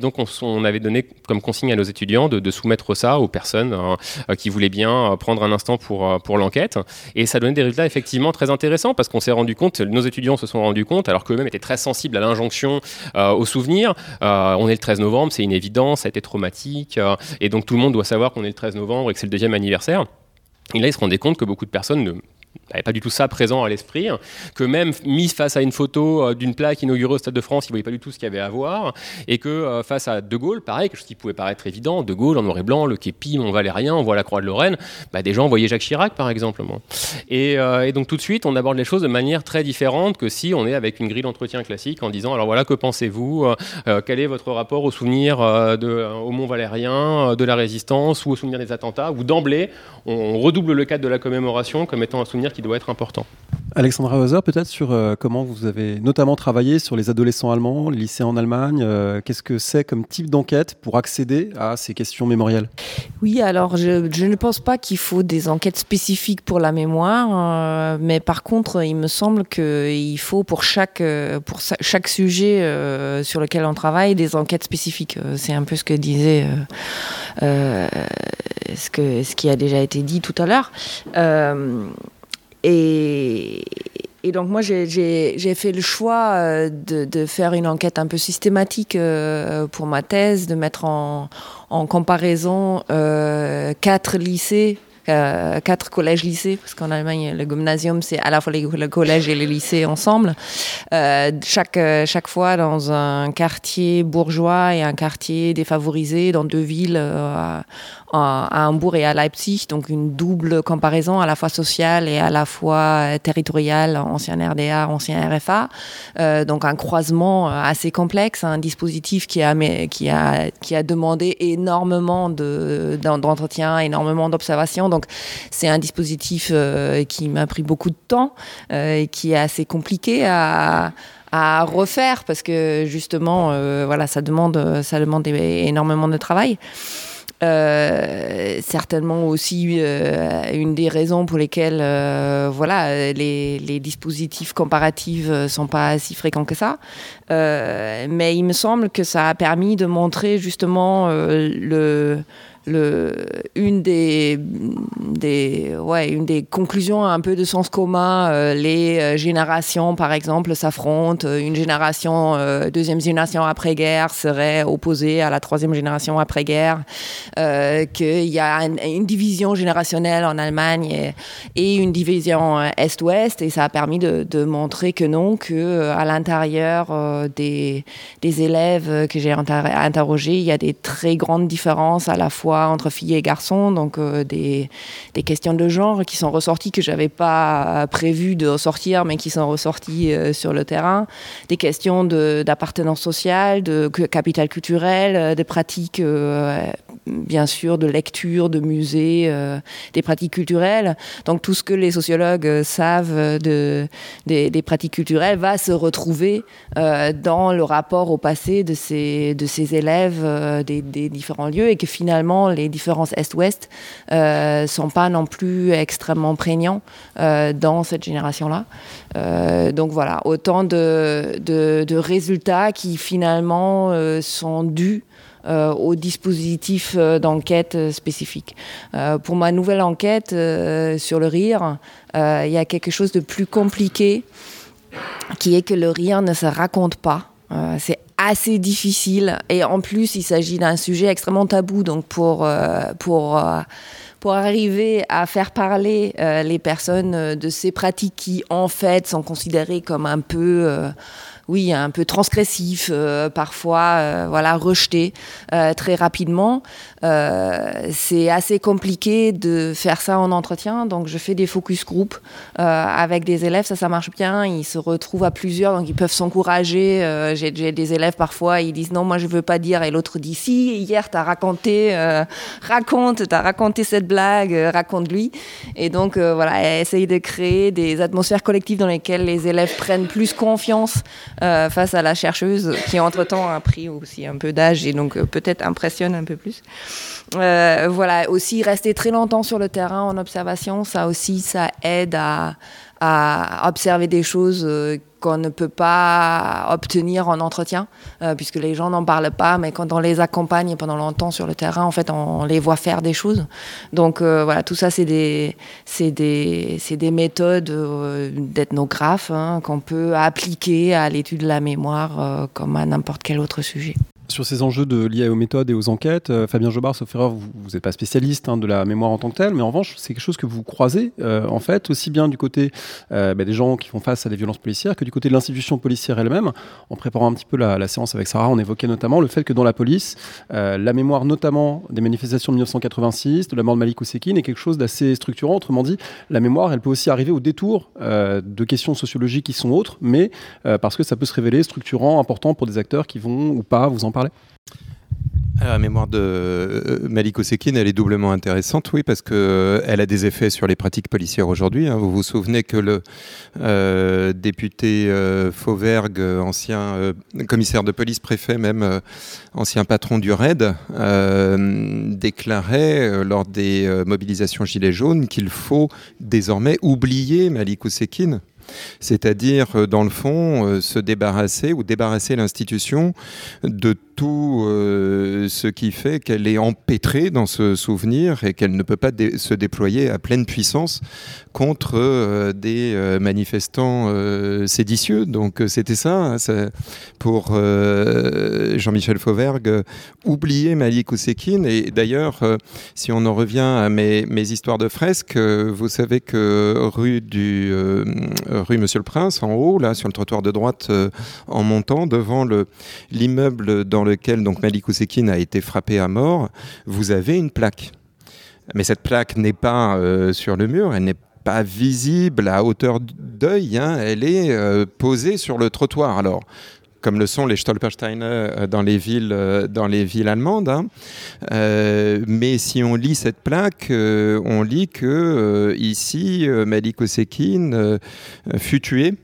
donc, on, avait donné comme consigne à nos étudiants de, soumettre ça aux personnes hein, qui voulaient bien prendre un instant pour, pour l'enquête. Et ça donnait des résultats effectivement très intéressants parce qu'on s'est rendu compte, nos étudiants se sont rendus compte, alors qu'eux-mêmes étaient très sensibles à l'injonction, euh, au souvenir. Euh, on est le 13 novembre, c'est une évidence, ça a été traumatique. Euh, et donc tout le monde doit savoir qu'on est le 13 novembre et que c'est le deuxième anniversaire. Et là, ils se rendaient compte que beaucoup de personnes ne n'avait pas du tout ça présent à l'esprit, que même mis face à une photo euh, d'une plaque inaugurée au Stade de France, il ne voyait pas du tout ce qu'il y avait à voir, et que euh, face à De Gaulle, pareil, quelque chose qui pouvait paraître évident, De Gaulle en noir et blanc, le képi, on Valérien, on voit la Croix de Lorraine, bah, des gens voyaient Jacques Chirac par exemple. Euh, et, donc tout de suite, on aborde les choses de manière très différente que si on est avec une grille d'entretien classique en disant alors voilà, que pensez-vous Quel est votre rapport au souvenir de, au Mont Valérien, de la résistance ou au souvenir des attentats Ou d'emblée, on redouble le cadre de la commémoration comme étant un souvenir qui doit être important. Alexandra Hauser, peut-être sur euh, comment vous avez notamment travaillé sur les adolescents allemands, les lycéens en Allemagne. Euh, qu'est-ce que c'est comme type d'enquête pour accéder à ces questions mémorielles? Oui, alors je, je, ne pense pas qu'il faut des enquêtes spécifiques pour la mémoire, euh, mais par contre, il me semble qu'il faut pour chaque, pour chaque sujet sur lequel on travaille des enquêtes spécifiques. C'est un peu ce que disait, ce, que, ce qui a déjà été dit tout à l'heure. Et, donc moi j'ai fait le choix euh, de, faire une enquête un peu systématique euh, pour ma thèse, de mettre en, comparaison euh, quatre lycées quatre collèges-lycées, parce qu'en Allemagne, le gymnasium, c'est à la fois le collège et le lycée ensemble. chaque, chaque fois dans un quartier bourgeois et un quartier défavorisé, dans deux villes à Hambourg et à Leipzig, donc une double comparaison à la fois sociale et à la fois territoriale, ancien RDA, ancien RFA, euh, donc un croisement assez complexe, un dispositif qui a, demandé énormément d'entretien, énormément d'observations, donc c'est un dispositif euh, qui m'a pris beaucoup de temps euh, et qui est assez compliqué à à refaire parce que justement voilà ça demande ça demande énormément de travail euh, certainement aussi euh, une des raisons pour lesquelles euh, voilà, les, dispositifs comparatifs sont pas si fréquents que ça. mais il me semble que ça a permis de montrer justement le une des, des, ouais, conclusions un peu de sens commun. Euh, les euh, générations, par exemple, s'affrontent. Une génération, euh, deuxième génération après-guerre serait opposée à la troisième génération après-guerre. Qu'il y a une division générationnelle en Allemagne et, une division Est-Ouest. Et ça a permis de, montrer que non, que à l'intérieur des, des élèves que j'ai interrogés, il y a des très grandes différences à la fois entre filles et garçons, donc euh, des, questions de genre qui sont ressorties que j'avais pas prévu de ressortir, mais qui sont ressorties euh, sur le terrain, des questions d'appartenance sociale, de capital culturel, euh, des pratiques bien sûr de lecture, de musée, des pratiques culturelles. Donc tout ce que les sociologues savent de, des, pratiques culturelles va se retrouver dans le rapport au passé de ces, élèves des, différents lieux et que finalement les différences Est-Ouest ne euh, sont pas non plus extrêmement prégnants euh, dans cette génération-là. Euh, donc voilà, autant de, résultats qui finalement sont dus au dispositif d'enquête spécifique. pour ma nouvelle enquête sur le rire, il y a quelque chose de plus compliqué qui est que le rire ne se raconte pas. c'est assez difficile. Et en plus, il s'agit d'un sujet extrêmement tabou. Donc, pour, euh, pour, euh, pour arriver à faire parler euh, les personnes de ces pratiques qui, en fait, sont considérées comme un peu oui, un peu transgressif, euh, parfois euh, voilà rejeté euh, très rapidement. c'est assez compliqué de faire ça en entretien, donc je fais des focus group avec des élèves, ça ça marche bien. Ils se retrouvent à plusieurs, donc ils peuvent s'encourager. J'ai des élèves parfois, ils disent non, moi je veux pas dire, et l'autre dit si. Hier t'as raconté, raconte, t'as raconté cette blague, raconte-lui. Et donc voilà, essayer de créer des atmosphères collectives dans lesquelles les élèves prennent plus confiance euh, face à la chercheuse qui entre-temps a pris aussi un peu d'âge et donc euh, peut-être impressionne un peu plus. Euh, voilà, aussi rester très longtemps sur le terrain en observation, ça aussi, ça aide à, à observer des choses qu'on ne peut pas obtenir en entretien, puisque les gens n'en parlent pas, mais quand on les accompagne pendant longtemps sur le terrain, en fait, on les voit faire des choses. Donc voilà, tout ça, c'est des, des, des méthodes d'ethnographe hein, qu'on peut appliquer à l'étude de la mémoire comme à n'importe quel autre sujet sur ces enjeux de, liés aux méthodes et aux enquêtes, euh, Fabien Jobard, sauf erreur, vous n'êtes pas spécialiste hein, de la mémoire en tant que telle, mais en revanche, c'est quelque chose que vous croisez, euh, en fait, aussi bien du côté euh, bah, des gens qui font face à des violences policières que du côté de l'institution policière elle-même. En préparant un petit peu la, séance avec Sarah, on évoquait notamment le fait que dans la police, la mémoire notamment des manifestations de 1986, de la mort de Malik Oussekine, est quelque chose d'assez structurant. Autrement dit, la mémoire, elle peut aussi arriver au détour de questions sociologiques qui sont autres, mais parce que ça peut se révéler structurant, important pour des acteurs qui vont ou pas vous en parler la mémoire de euh, Malik Osekine, elle est doublement intéressante, oui, parce qu'elle euh, a des effets sur les pratiques policières aujourd'hui. Hein. Vous vous souvenez que le euh, député Fauvergue, ancien commissaire de police, préfet même, ancien patron du RAID, déclarait lors des mobilisations Gilets jaunes qu'il faut désormais oublier Malik Osekine c'est-à-dire, dans le fond, se débarrasser ou débarrasser l'institution de tout euh, ce qui fait qu'elle est empêtrée dans ce souvenir et qu'elle ne peut pas se déployer à pleine puissance contre euh, des euh, manifestants séditieux. Donc c'était ça, hein, pour Jean-Michel Fauvergue, oublier Malik Oussekine. Et d'ailleurs, si on en revient à mes, histoires de fresques, vous savez que rue, du, Monsieur le Prince, en haut, là, sur le trottoir de droite, en montant, devant l'immeuble dans lequel donc Malik Oussekine a été frappé à mort, vous avez une plaque. Mais cette plaque n'est pas euh, sur le mur, elle n'est pas visible à hauteur d'œil, hein. elle est euh, posée sur le trottoir. Alors, comme le sont les Stolpersteine euh, dans les villes, dans les villes allemandes. Hein. mais si on lit cette plaque, on lit que ici, Malik Osekine fut tué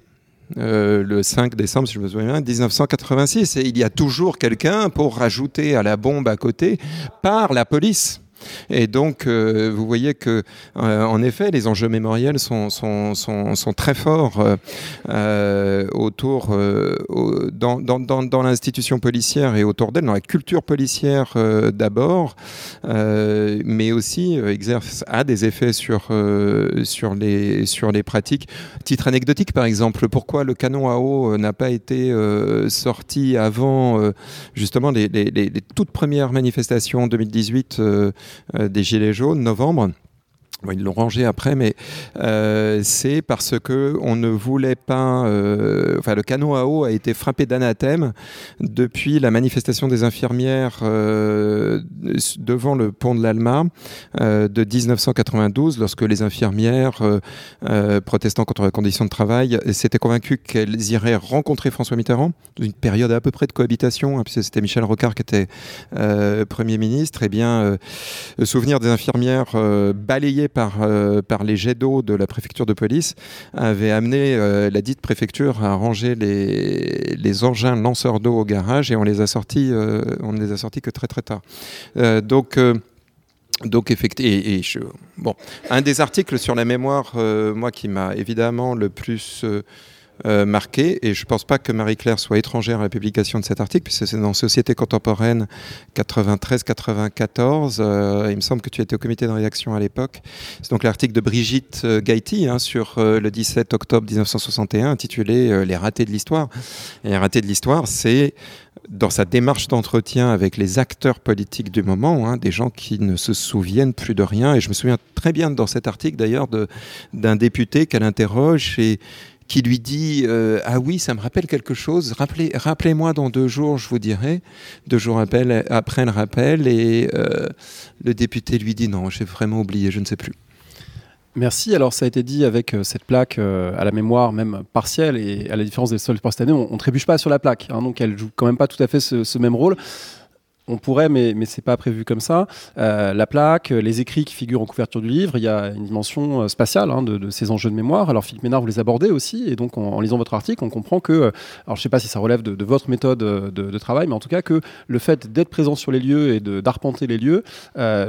euh, le 5 décembre, si je me souviens 1986. Et il y a toujours quelqu'un pour rajouter à la bombe à côté par la police. Et donc, vous voyez que, en effet, les enjeux mémoriels sont, sont, sont, très forts autour, dans, dans, dans, dans l'institution policière et autour d'elle, dans la culture policière d'abord, mais aussi exerce, a des effets sur, sur, les, sur les pratiques. Titre anecdotique, par exemple, pourquoi le canon à eau n'a pas été sorti avant justement les, toutes premières manifestations 2018 euh, euh, des Gilets jaunes, novembre ils l'ont rangé après, mais euh, c'est parce que on ne voulait pas. Euh, enfin, le canon à eau a été frappé d'anathème depuis la manifestation des infirmières euh, devant le pont de l'Alma de 1992, lorsque les infirmières protestant contre les conditions de travail s'étaient convaincues qu'elles iraient rencontrer François Mitterrand, dans une période à peu près de cohabitation, hein, puisque c'était Michel Rocard qui était Premier ministre. Et eh bien, souvenir des infirmières balayées par, euh, par les jets d'eau de la préfecture de police avait amené euh, la dite préfecture à ranger les, les engins lanceurs d'eau au garage et on les a sortis, euh, on les a sortis que très très tard. donc donc effectivement, bon, un des articles sur la mémoire, moi qui m'a évidemment le plus marqué. Et je ne pense pas que Marie-Claire soit étrangère à la publication de cet article, puisque c'est dans Société contemporaine 93-94. Euh, il me semble que tu étais au comité de rédaction à l'époque. C'est donc l'article de Brigitte euh, Gaiti hein, sur le 17 octobre 1961, intitulé Les ratés de l'histoire. Et les ratés de l'histoire, c'est dans sa démarche d'entretien avec les acteurs politiques du moment, hein, des gens qui ne se souviennent plus de rien. Et je me souviens très bien dans cet article d'ailleurs d'un député qu'elle interroge et qui lui dit euh, Ah oui, ça me rappelle quelque chose, rappelez, rappelez-moi dans deux jours, je vous dirai. Deux jours après, après le rappel, et euh, le député lui dit Non, j'ai vraiment oublié, je ne sais plus. Merci. Alors, ça a été dit avec euh, cette plaque à la mémoire, même partielle, et à la différence des sols pour cette année, on ne trébuche pas sur la plaque. Hein, donc, elle joue quand même pas tout à fait ce même rôle. On pourrait, mais, ce n'est pas prévu comme ça. Euh, la plaque, les écrits qui figurent en couverture du livre, il y a une dimension euh, spatiale hein, de, ces enjeux de mémoire. Alors Philippe Ménard, vous les abordez aussi, et donc en, lisant votre article, on comprend que, euh, alors je ne sais pas si ça relève de, votre méthode de, travail, mais en tout cas que le fait d'être présent sur les lieux et d'arpenter les lieux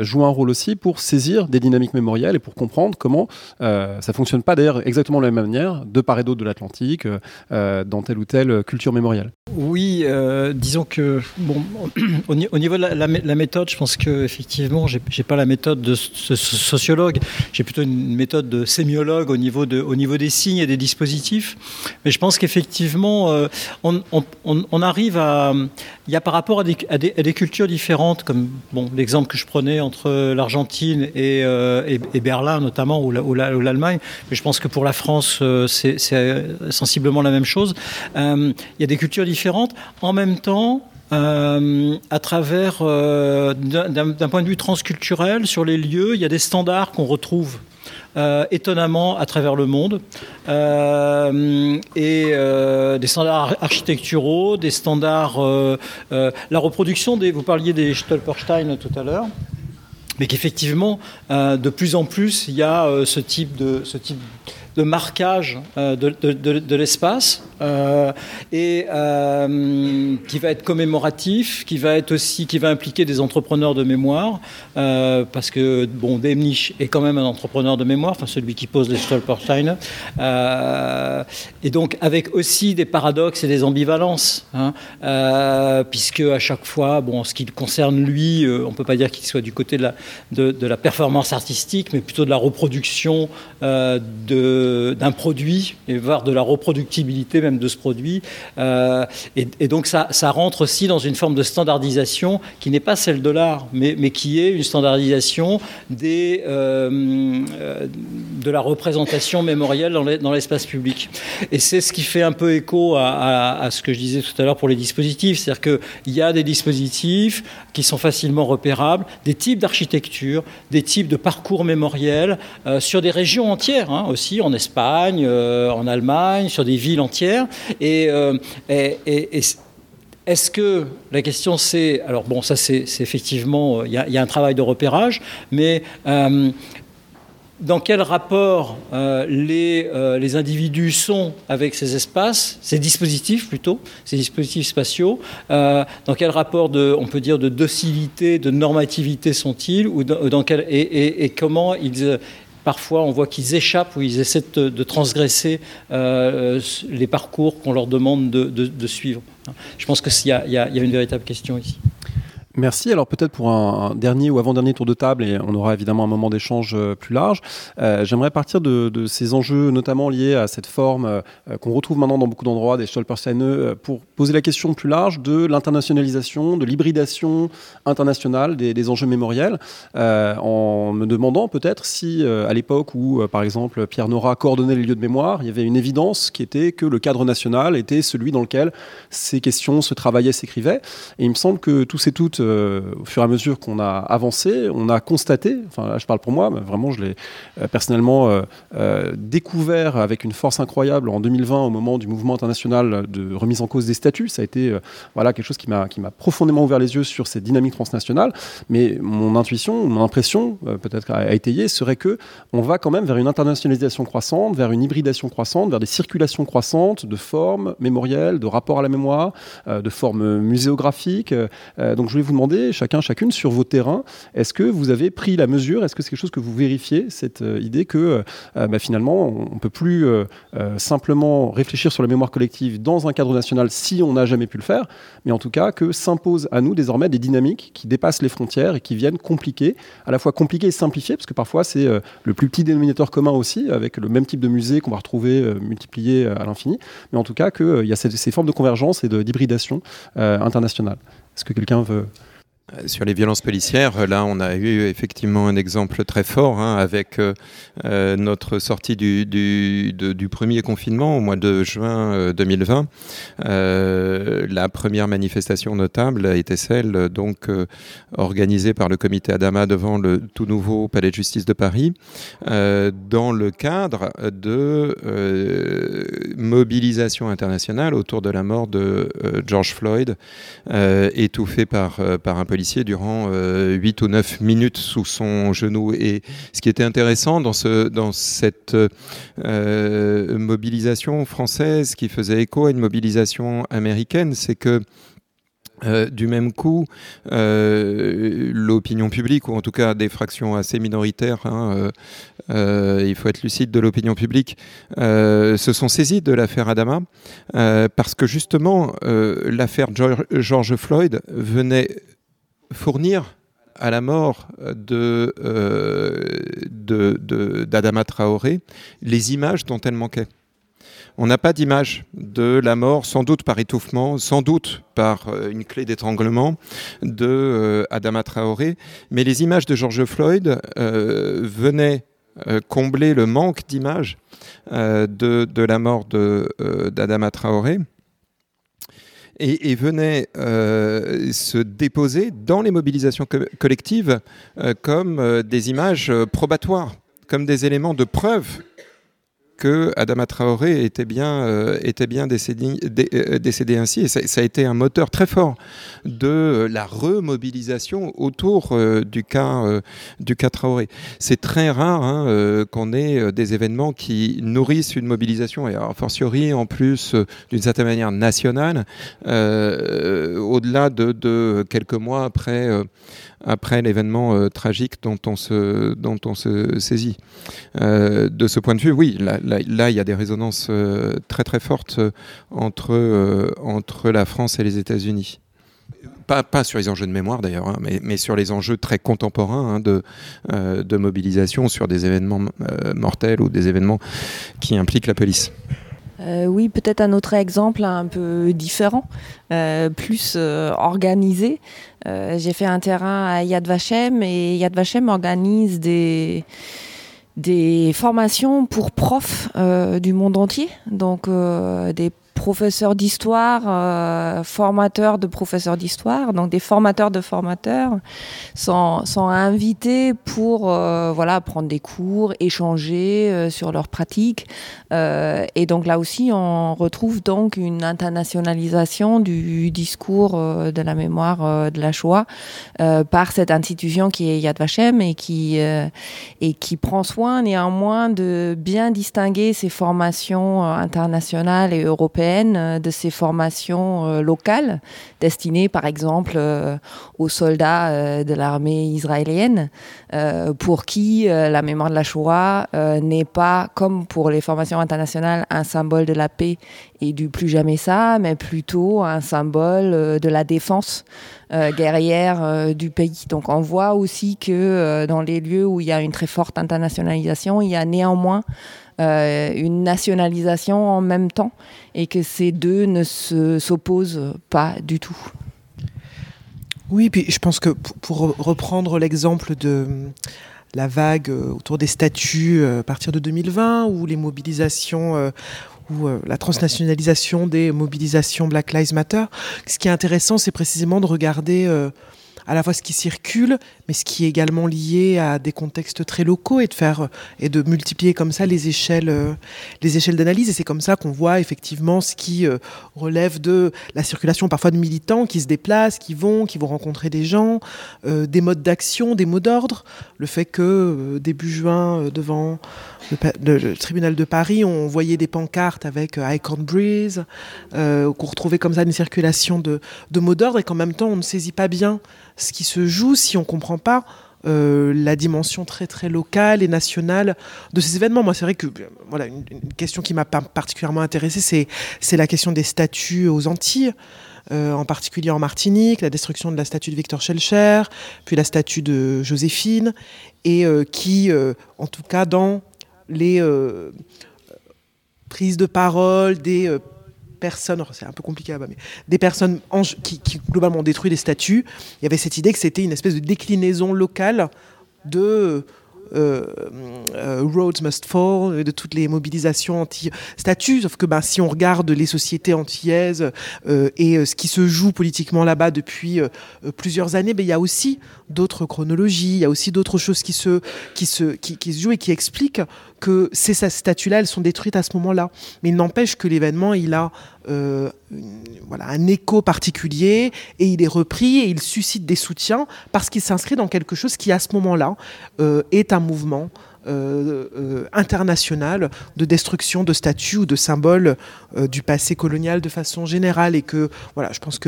joue un rôle aussi pour saisir des dynamiques mémorielles et pour comprendre comment ça ça fonctionne pas d'ailleurs exactement de la même manière de part et d'autre de l'Atlantique dans telle ou telle culture mémorielle. Oui, disons que bon, au niveau de la, méthode, je pense que effectivement, j'ai pas la méthode de sociologue. J'ai plutôt une méthode de sémiologue au niveau de, au niveau des signes et des dispositifs. Mais je pense qu'effectivement, euh, on, arrive à, il y a par rapport à des, à des, cultures différentes, comme bon l'exemple que je prenais entre l'Argentine et, euh, et, Berlin notamment ou l'Allemagne. Mais je pense que pour la France, euh, c'est sensiblement la même chose. il y a des cultures différentes. En même temps, euh, à travers, euh, d'un point de vue transculturel, sur les lieux, il y a des standards qu'on retrouve euh, étonnamment à travers le monde. et des standards architecturaux, des standards. la reproduction des. Vous parliez des Stolperstein tout à l'heure. Mais qu'effectivement, de plus en plus, il y a ce type de. Ce type de marquage de, de l'espace et euh, qui va être commémoratif, qui va être aussi, qui va impliquer des entrepreneurs de mémoire, euh, parce que bon, Demnich est quand même un entrepreneur de mémoire, enfin celui qui pose les Stolpersteine, et donc avec aussi des paradoxes et des ambivalences, hein, puisque à chaque fois, bon, en ce qui concerne lui, on peut pas dire qu'il soit du côté de la, performance artistique, mais plutôt de la reproduction d'un produit, et voire de la reproductibilité même de ce produit. Euh, et, donc ça, rentre aussi dans une forme de standardisation qui n'est pas celle de l'art, mais, qui est une standardisation euh, euh, de la représentation mémorielle dans l'espace public. Et c'est ce qui fait un peu écho à, à, ce que je disais tout à l'heure pour les dispositifs, c'est-à-dire qu'il y a des dispositifs qui sont facilement repérables, des types d'architecture, des types de parcours mémoriels sur des régions entières hein, aussi, en Espagne, en Allemagne, sur des villes entières euh, et, est-ce que la question c'est, alors bon, ça c'est effectivement, il y, a un travail de repérage, mais euh, dans quel rapport les, les individus sont avec ces espaces, ces dispositifs plutôt, ces dispositifs spatiaux, dans quel rapport de, on peut dire, de docilité, de normativité sont-ils, et, comment ils, parfois on voit qu'ils échappent ou ils essaient de, transgresser les parcours qu'on leur demande de, de, suivre. Je pense qu'il y, y, a une véritable question ici. Merci. Alors peut-être pour un, dernier ou avant-dernier tour de table, et on aura évidemment un moment d'échange euh, plus large, euh, j'aimerais partir de, ces enjeux notamment liés à cette forme euh, qu'on retrouve maintenant dans beaucoup d'endroits, des Stolpersteine, pour poser la question plus large de l'internationalisation, de l'hybridation internationale des, enjeux mémoriels, en me demandant peut-être si à l'époque où, par exemple, Pierre Nora coordonnait les lieux de mémoire, il y avait une évidence qui était que le cadre national était celui dans lequel ces questions se travaillaient, s'écrivaient. Et il me semble que tous et toutes euh, au fur et à mesure qu'on a avancé, on a constaté, enfin là je parle pour moi, mais vraiment je l'ai euh, personnellement euh, découvert avec une force incroyable en 2020 au moment du mouvement international de remise en cause des statuts. Ça a été voilà, quelque chose qui m'a profondément ouvert les yeux sur cette dynamique transnationale. Mais mon intuition, mon impression, peut-être à, étayer, serait que on va quand même vers une internationalisation croissante, vers une hybridation croissante, vers des circulations croissantes de formes mémorielles, de rapports à la mémoire, de formes muséographiques. donc je voulais vous demander, chacun, chacune, sur vos terrains, est-ce que vous avez pris la mesure Est-ce que c'est quelque chose que vous vérifiez, cette euh, idée que euh, euh, bah, finalement, on ne peut plus simplement réfléchir sur la mémoire collective dans un cadre national si on n'a jamais pu le faire, mais en tout cas que s'imposent à nous désormais des dynamiques qui dépassent les frontières et qui viennent compliquer, à la fois compliquer et simplifier, parce que parfois c'est le plus petit dénominateur commun aussi, avec le même type de musée qu'on va retrouver multiplié à l'infini, mais en tout cas qu'il y a ces, formes de convergence et d'hybridation internationale. Est-ce que quelqu'un veut sur les violences policières, là, on a eu effectivement un exemple très fort hein, avec euh, euh, notre sortie du, premier confinement au mois de juin 2020. la première manifestation notable été celle donc organisée par le comité Adama devant le tout nouveau palais de justice de Paris, dans le cadre de mobilisation internationale autour de la mort de George Floyd, étouffé par, par un policier durant 8 euh, ou 9 minutes sous son genou. Et ce qui était intéressant dans, ce, dans cette euh, mobilisation française qui faisait écho à une mobilisation américaine, c'est que euh, du même coup, l'opinion publique, ou en tout cas des fractions assez minoritaires, hein, il faut être lucide de l'opinion publique, se sont saisies de l'affaire Adama, parce que justement, l'affaire George Floyd venait fournir à la mort de, euh, d'Adama Traoré les images dont elle manquait. On n'a pas d'image de la mort, sans doute par étouffement, sans doute par euh, une clé d'étranglement de euh, Traoré, mais les images de George Floyd venaient combler le manque d'images de, de, la mort d'Adama Traoré et, venait euh, se déposer dans les mobilisations collectives euh, comme euh, des images probatoires, comme des éléments de preuve que Adama Traoré était bien, euh, était bien décédé, euh, décédé ainsi. Et ça, a été un moteur très fort de la remobilisation autour euh, du, cas, du cas Traoré. C'est très rare hein, qu'on ait des événements qui nourrissent une mobilisation, et a fortiori en plus d'une certaine manière nationale, au-delà de, de, quelques mois après après l'événement euh, tragique dont on se, dont on se saisit. Euh, de ce point de vue, oui, là, il y a des résonances euh, très très fortes entre, entre la France et les États-Unis. Pas, pas, sur les enjeux de mémoire d'ailleurs, hein, mais, mais, sur les enjeux très contemporains hein, de, de mobilisation sur des événements mortels ou des événements qui impliquent la police. Oui, peut-être un autre exemple un peu différent, plus organisé. Euh, j'ai fait un terrain à Yad Vashem et Yad Vashem organise des, des formations pour profs euh, du monde entier, donc euh, des professeurs d'histoire, formateurs de professeurs d'histoire, donc des formateurs de formateurs, sont, sont invités pour voilà prendre des cours, échanger sur leurs pratiques. et donc là aussi, on retrouve donc une internationalisation du discours de la mémoire de la Shoah par cette institution qui est Yad Vashem et qui et qui prend soin néanmoins de bien distinguer ces formations euh, internationales et européennes euh, de ces formations euh, locales destinées par exemple aux soldats de l'armée israélienne pour qui la mémoire de la Shoah n'est pas comme pour les formations internationales un symbole de la paix et du plus jamais ça, mais plutôt un symbole de la défense guerrière du pays. Donc on voit aussi que dans les lieux où il y a une très forte internationalisation, il y a néanmoins euh, une nationalisation en même temps et que ces deux ne s'opposent pas du tout. Oui, puis je pense que pour reprendre l'exemple de la vague euh, autour des statuts euh, à partir de 2020 ou les mobilisations ou la transnationalisation des mobilisations Black Lives Matter, ce qui est intéressant, c'est précisément de regarder à la fois ce qui circule, mais ce qui est également lié à des contextes très locaux et de faire et de multiplier comme ça les échelles, euh, les échelles d'analyse. Et c'est comme ça qu'on voit effectivement ce qui euh, relève de la circulation parfois de militants qui se déplacent, qui vont, qui vont rencontrer des gens, euh, des modes d'action, des mots d'ordre. Le fait que début juin devant le, tribunal de Paris, on voyait des pancartes avec Icon Breeze, qu'on retrouvait comme ça une circulation de mots d'ordre et qu'en même temps on ne saisit pas bien ce qui se joue si on comprend pas euh, la dimension très très locale et nationale de ces événements. Moi, c'est vrai que voilà une, question qui m'a particulièrement intéressée, c'est la question des statues aux Antilles. Euh, en particulier en Martinique, la destruction de la statue de Victor Schellcher, puis la statue de Joséphine, et euh, qui, en tout cas dans les prises de parole des personnes, c'est un peu compliqué mais des personnes qui, qui, globalement ont détruit des statues, il y avait cette idée que c'était une espèce de déclinaison locale de euh, euh, Roads Must Fall, de toutes les mobilisations anti-statuts. Sauf que ben, si on regarde les sociétés antillaises euh, et ce qui se joue politiquement là-bas depuis plusieurs années, ben, il y a aussi d'autres chronologies, il y a aussi d'autres choses qui se, qui, se, qui, se jouent et qui expliquent que ces statues-là, elles sont détruites à ce moment-là. Mais il n'empêche que l'événement, il a euh, voilà, un écho particulier et il est repris et il suscite des soutiens parce qu'il s'inscrit dans quelque chose qui, à ce moment-là, euh, est un mouvement. Euh, international de destruction de statues ou de symboles du passé colonial de façon générale et que voilà je pense que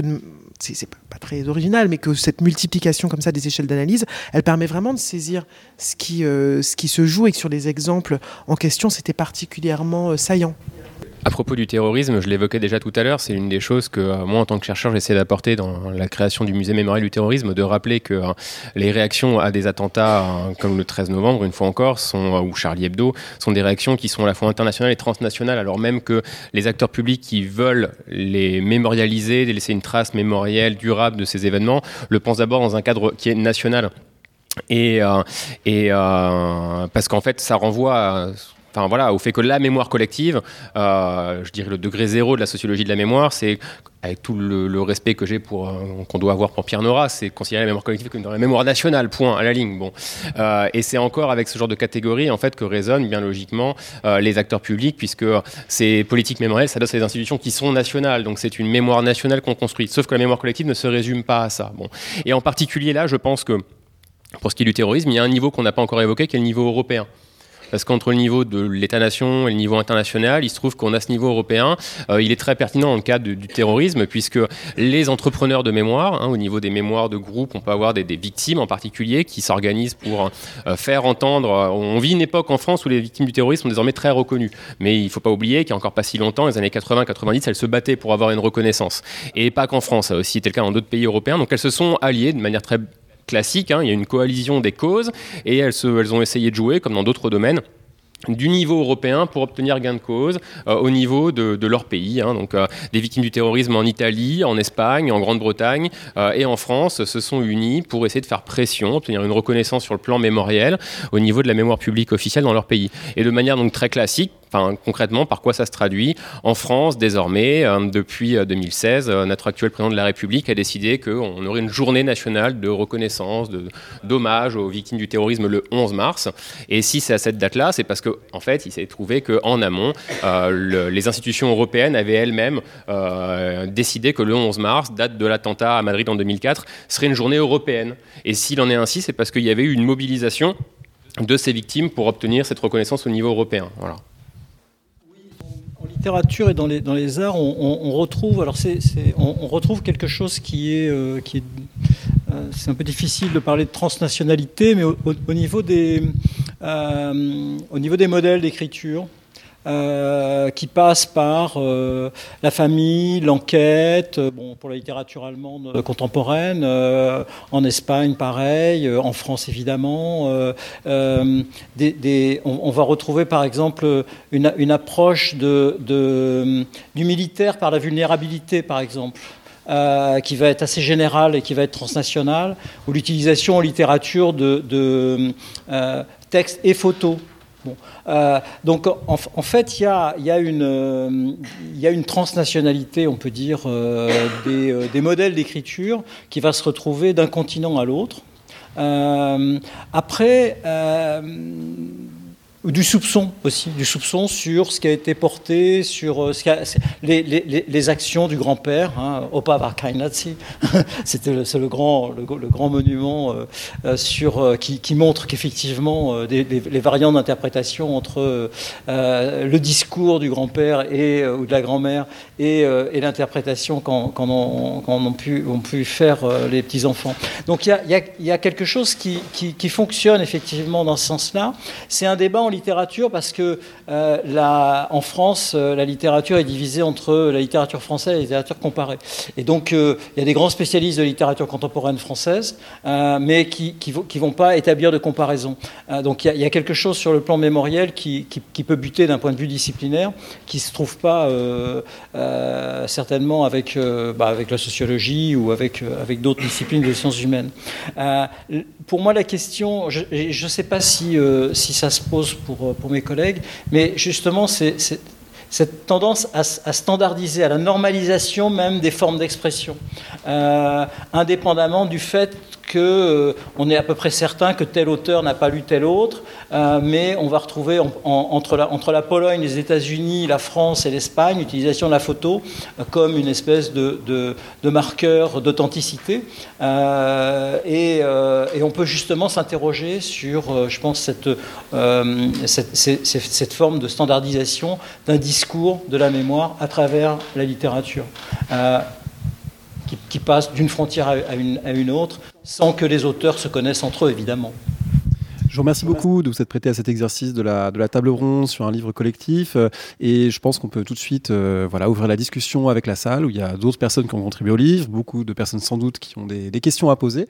c'est pas très original, mais que cette multiplication comme ça des échelles d'analyse, elle permet vraiment de saisir ce qui, euh, ce qui se joue et que sur les exemples en question, c'était particulièrement euh, saillant. À propos du terrorisme, je l'évoquais déjà tout à l'heure, c'est une des choses que euh, moi, en tant que chercheur, j'essaie d'apporter dans la création du musée mémorial du terrorisme, de rappeler que euh, les réactions à des attentats euh, comme le 13 novembre, une fois encore, sont, ou Charlie Hebdo, sont des réactions qui sont à la fois internationales et transnationales, alors même que les acteurs publics qui veulent les mémorialiser, laisser une trace mémorielle durable de ces événements, le pensent d'abord dans un cadre qui est national. Et, et parce qu'en fait, ça renvoie à enfin voilà, au fait que la mémoire collective, euh, je dirais le degré zéro de la sociologie de la mémoire, c'est avec tout le, respect que j'ai pour euh, qu'on doit avoir pour Pierre Nora, c'est considérer la mémoire collective comme dans la mémoire nationale, point à la ligne. Bon, euh, et c'est encore avec ce genre de catégorie en fait que résonnent bien logiquement les acteurs publics, puisque ces politiques mémorielles s'adressent à des institutions qui sont nationales, donc c'est une mémoire nationale qu'on construit. Sauf que la mémoire collective ne se résume pas à ça. Bon, et en particulier là, je pense que pour ce qui est du terrorisme, il y a un niveau qu'on n'a pas encore évoqué, qui est le niveau européen parce qu'entre le niveau de l'État-nation et le niveau international, il se trouve qu'on a ce niveau européen. Euh, il est très pertinent dans le cadre du, terrorisme, puisque les entrepreneurs de mémoire, hein, au niveau des mémoires de groupe, on peut avoir des, victimes en particulier qui s'organisent pour euh, faire entendre. Euh, on vit une époque en France où les victimes du terrorisme sont désormais très reconnues. Mais il ne faut pas oublier qu'il n'y a encore pas si longtemps, les années 80-90, elles se battaient pour avoir une reconnaissance. Et pas qu'en France, ça a aussi été le cas dans d'autres pays européens. Donc elles se sont alliées de manière très classique, hein. il y a une coalition des causes, et elles, ont essayé de jouer, comme dans d'autres domaines, du niveau européen pour obtenir gain de cause euh, au niveau de, leur pays. Hein. donc, euh, des victimes du terrorisme en Italie, en Espagne, en Grande-Bretagne euh, et en France se sont unis pour essayer de faire pression, obtenir une reconnaissance sur le plan mémoriel au niveau de la mémoire publique officielle dans leur pays. Et de manière donc très classique, Enfin, concrètement, par quoi ça se traduit En France, désormais, euh, depuis 2016, euh, euh, notre actuel président de la République a décidé qu'on aurait une journée nationale de reconnaissance, d'hommage aux victimes du terrorisme le 11 mars. Et si c'est à cette date-là, c'est parce qu'en en fait, il s'est trouvé qu'en amont, les institutions européennes avaient elles-mêmes décidé que le 11 mars, date de l'attentat à Madrid en 2004, serait une journée européenne. Et s'il en est ainsi, c'est parce qu'il y avait eu une mobilisation de ces victimes pour obtenir cette reconnaissance au niveau européen. Voilà littérature et dans les, dans les arts, on, retrouve, alors c'est, on, retrouve quelque chose qui est, euh, qui est euh, c'est un peu difficile de parler de transnationalité, mais au, niveau, des, euh, au niveau des modèles d'écriture, euh, qui passe par euh, la famille, l'enquête, euh, bon, pour la littérature allemande contemporaine, en Espagne pareil, en France évidemment. On, va retrouver par exemple une, approche du militaire par la vulnérabilité par exemple. qui va être assez générale et qui va être transnationale, ou l'utilisation en littérature de textes et photos. Euh, donc en, fait, il euh, y a, une transnationalité, on peut dire, euh, des, des, modèles d'écriture qui va se retrouver d'un continent à l'autre. après, du soupçon aussi, du soupçon sur ce qui a été porté, sur euh, les, actions du grand-père, hein, Opa Nazi, c'était le, grand, le, grand monument euh, euh, sur, qui, montre qu'effectivement les, variantes d'interprétation entre le discours du grand-père et ou de la grand-mère et, l'interprétation qu'en qu ont, ont, pu, faire les petits-enfants. Donc il y a, quelque chose qui, qui, qui fonctionne effectivement dans ce sens-là. C'est un débat en littérature parce que euh, en France, euh, la littérature est divisée entre la littérature française et la littérature comparée. Et donc, euh, il y a des grands spécialistes de littérature contemporaine française, mais qui ne vont pas établir de comparaison. donc, il y, a, quelque chose sur le plan mémoriel qui, peut buter d'un point de vue disciplinaire, qui ne se trouve pas certainement avec, bah, avec la sociologie ou avec, d'autres disciplines des sciences humaines. pour moi, la question, je ne sais pas si ça se pose pour, pour mes collègues, mais justement, c'est cette tendance à, standardiser, à la normalisation même des formes d'expression, euh, indépendamment du fait qu'on euh, est à peu près certain que tel auteur n'a pas lu tel autre, euh, mais on va retrouver entre, la, Pologne, les États-Unis, la France et l'Espagne l'utilisation de la photo euh, comme une espèce de, marqueur d'authenticité. Et, et, on peut justement s'interroger sur, je pense, cette, forme de standardisation d'un discours de la mémoire à travers la littérature qui, passe d'une frontière à une, à une autre, sans que les auteurs se connaissent entre eux, évidemment. Je vous remercie beaucoup de vous être prêté à cet exercice de la, de la table ronde sur un livre collectif. Euh, et je pense qu'on peut tout de suite euh, voilà, ouvrir la discussion avec la salle où il y a d'autres personnes qui ont contribué au livre, beaucoup de personnes sans doute qui ont des, des questions à poser.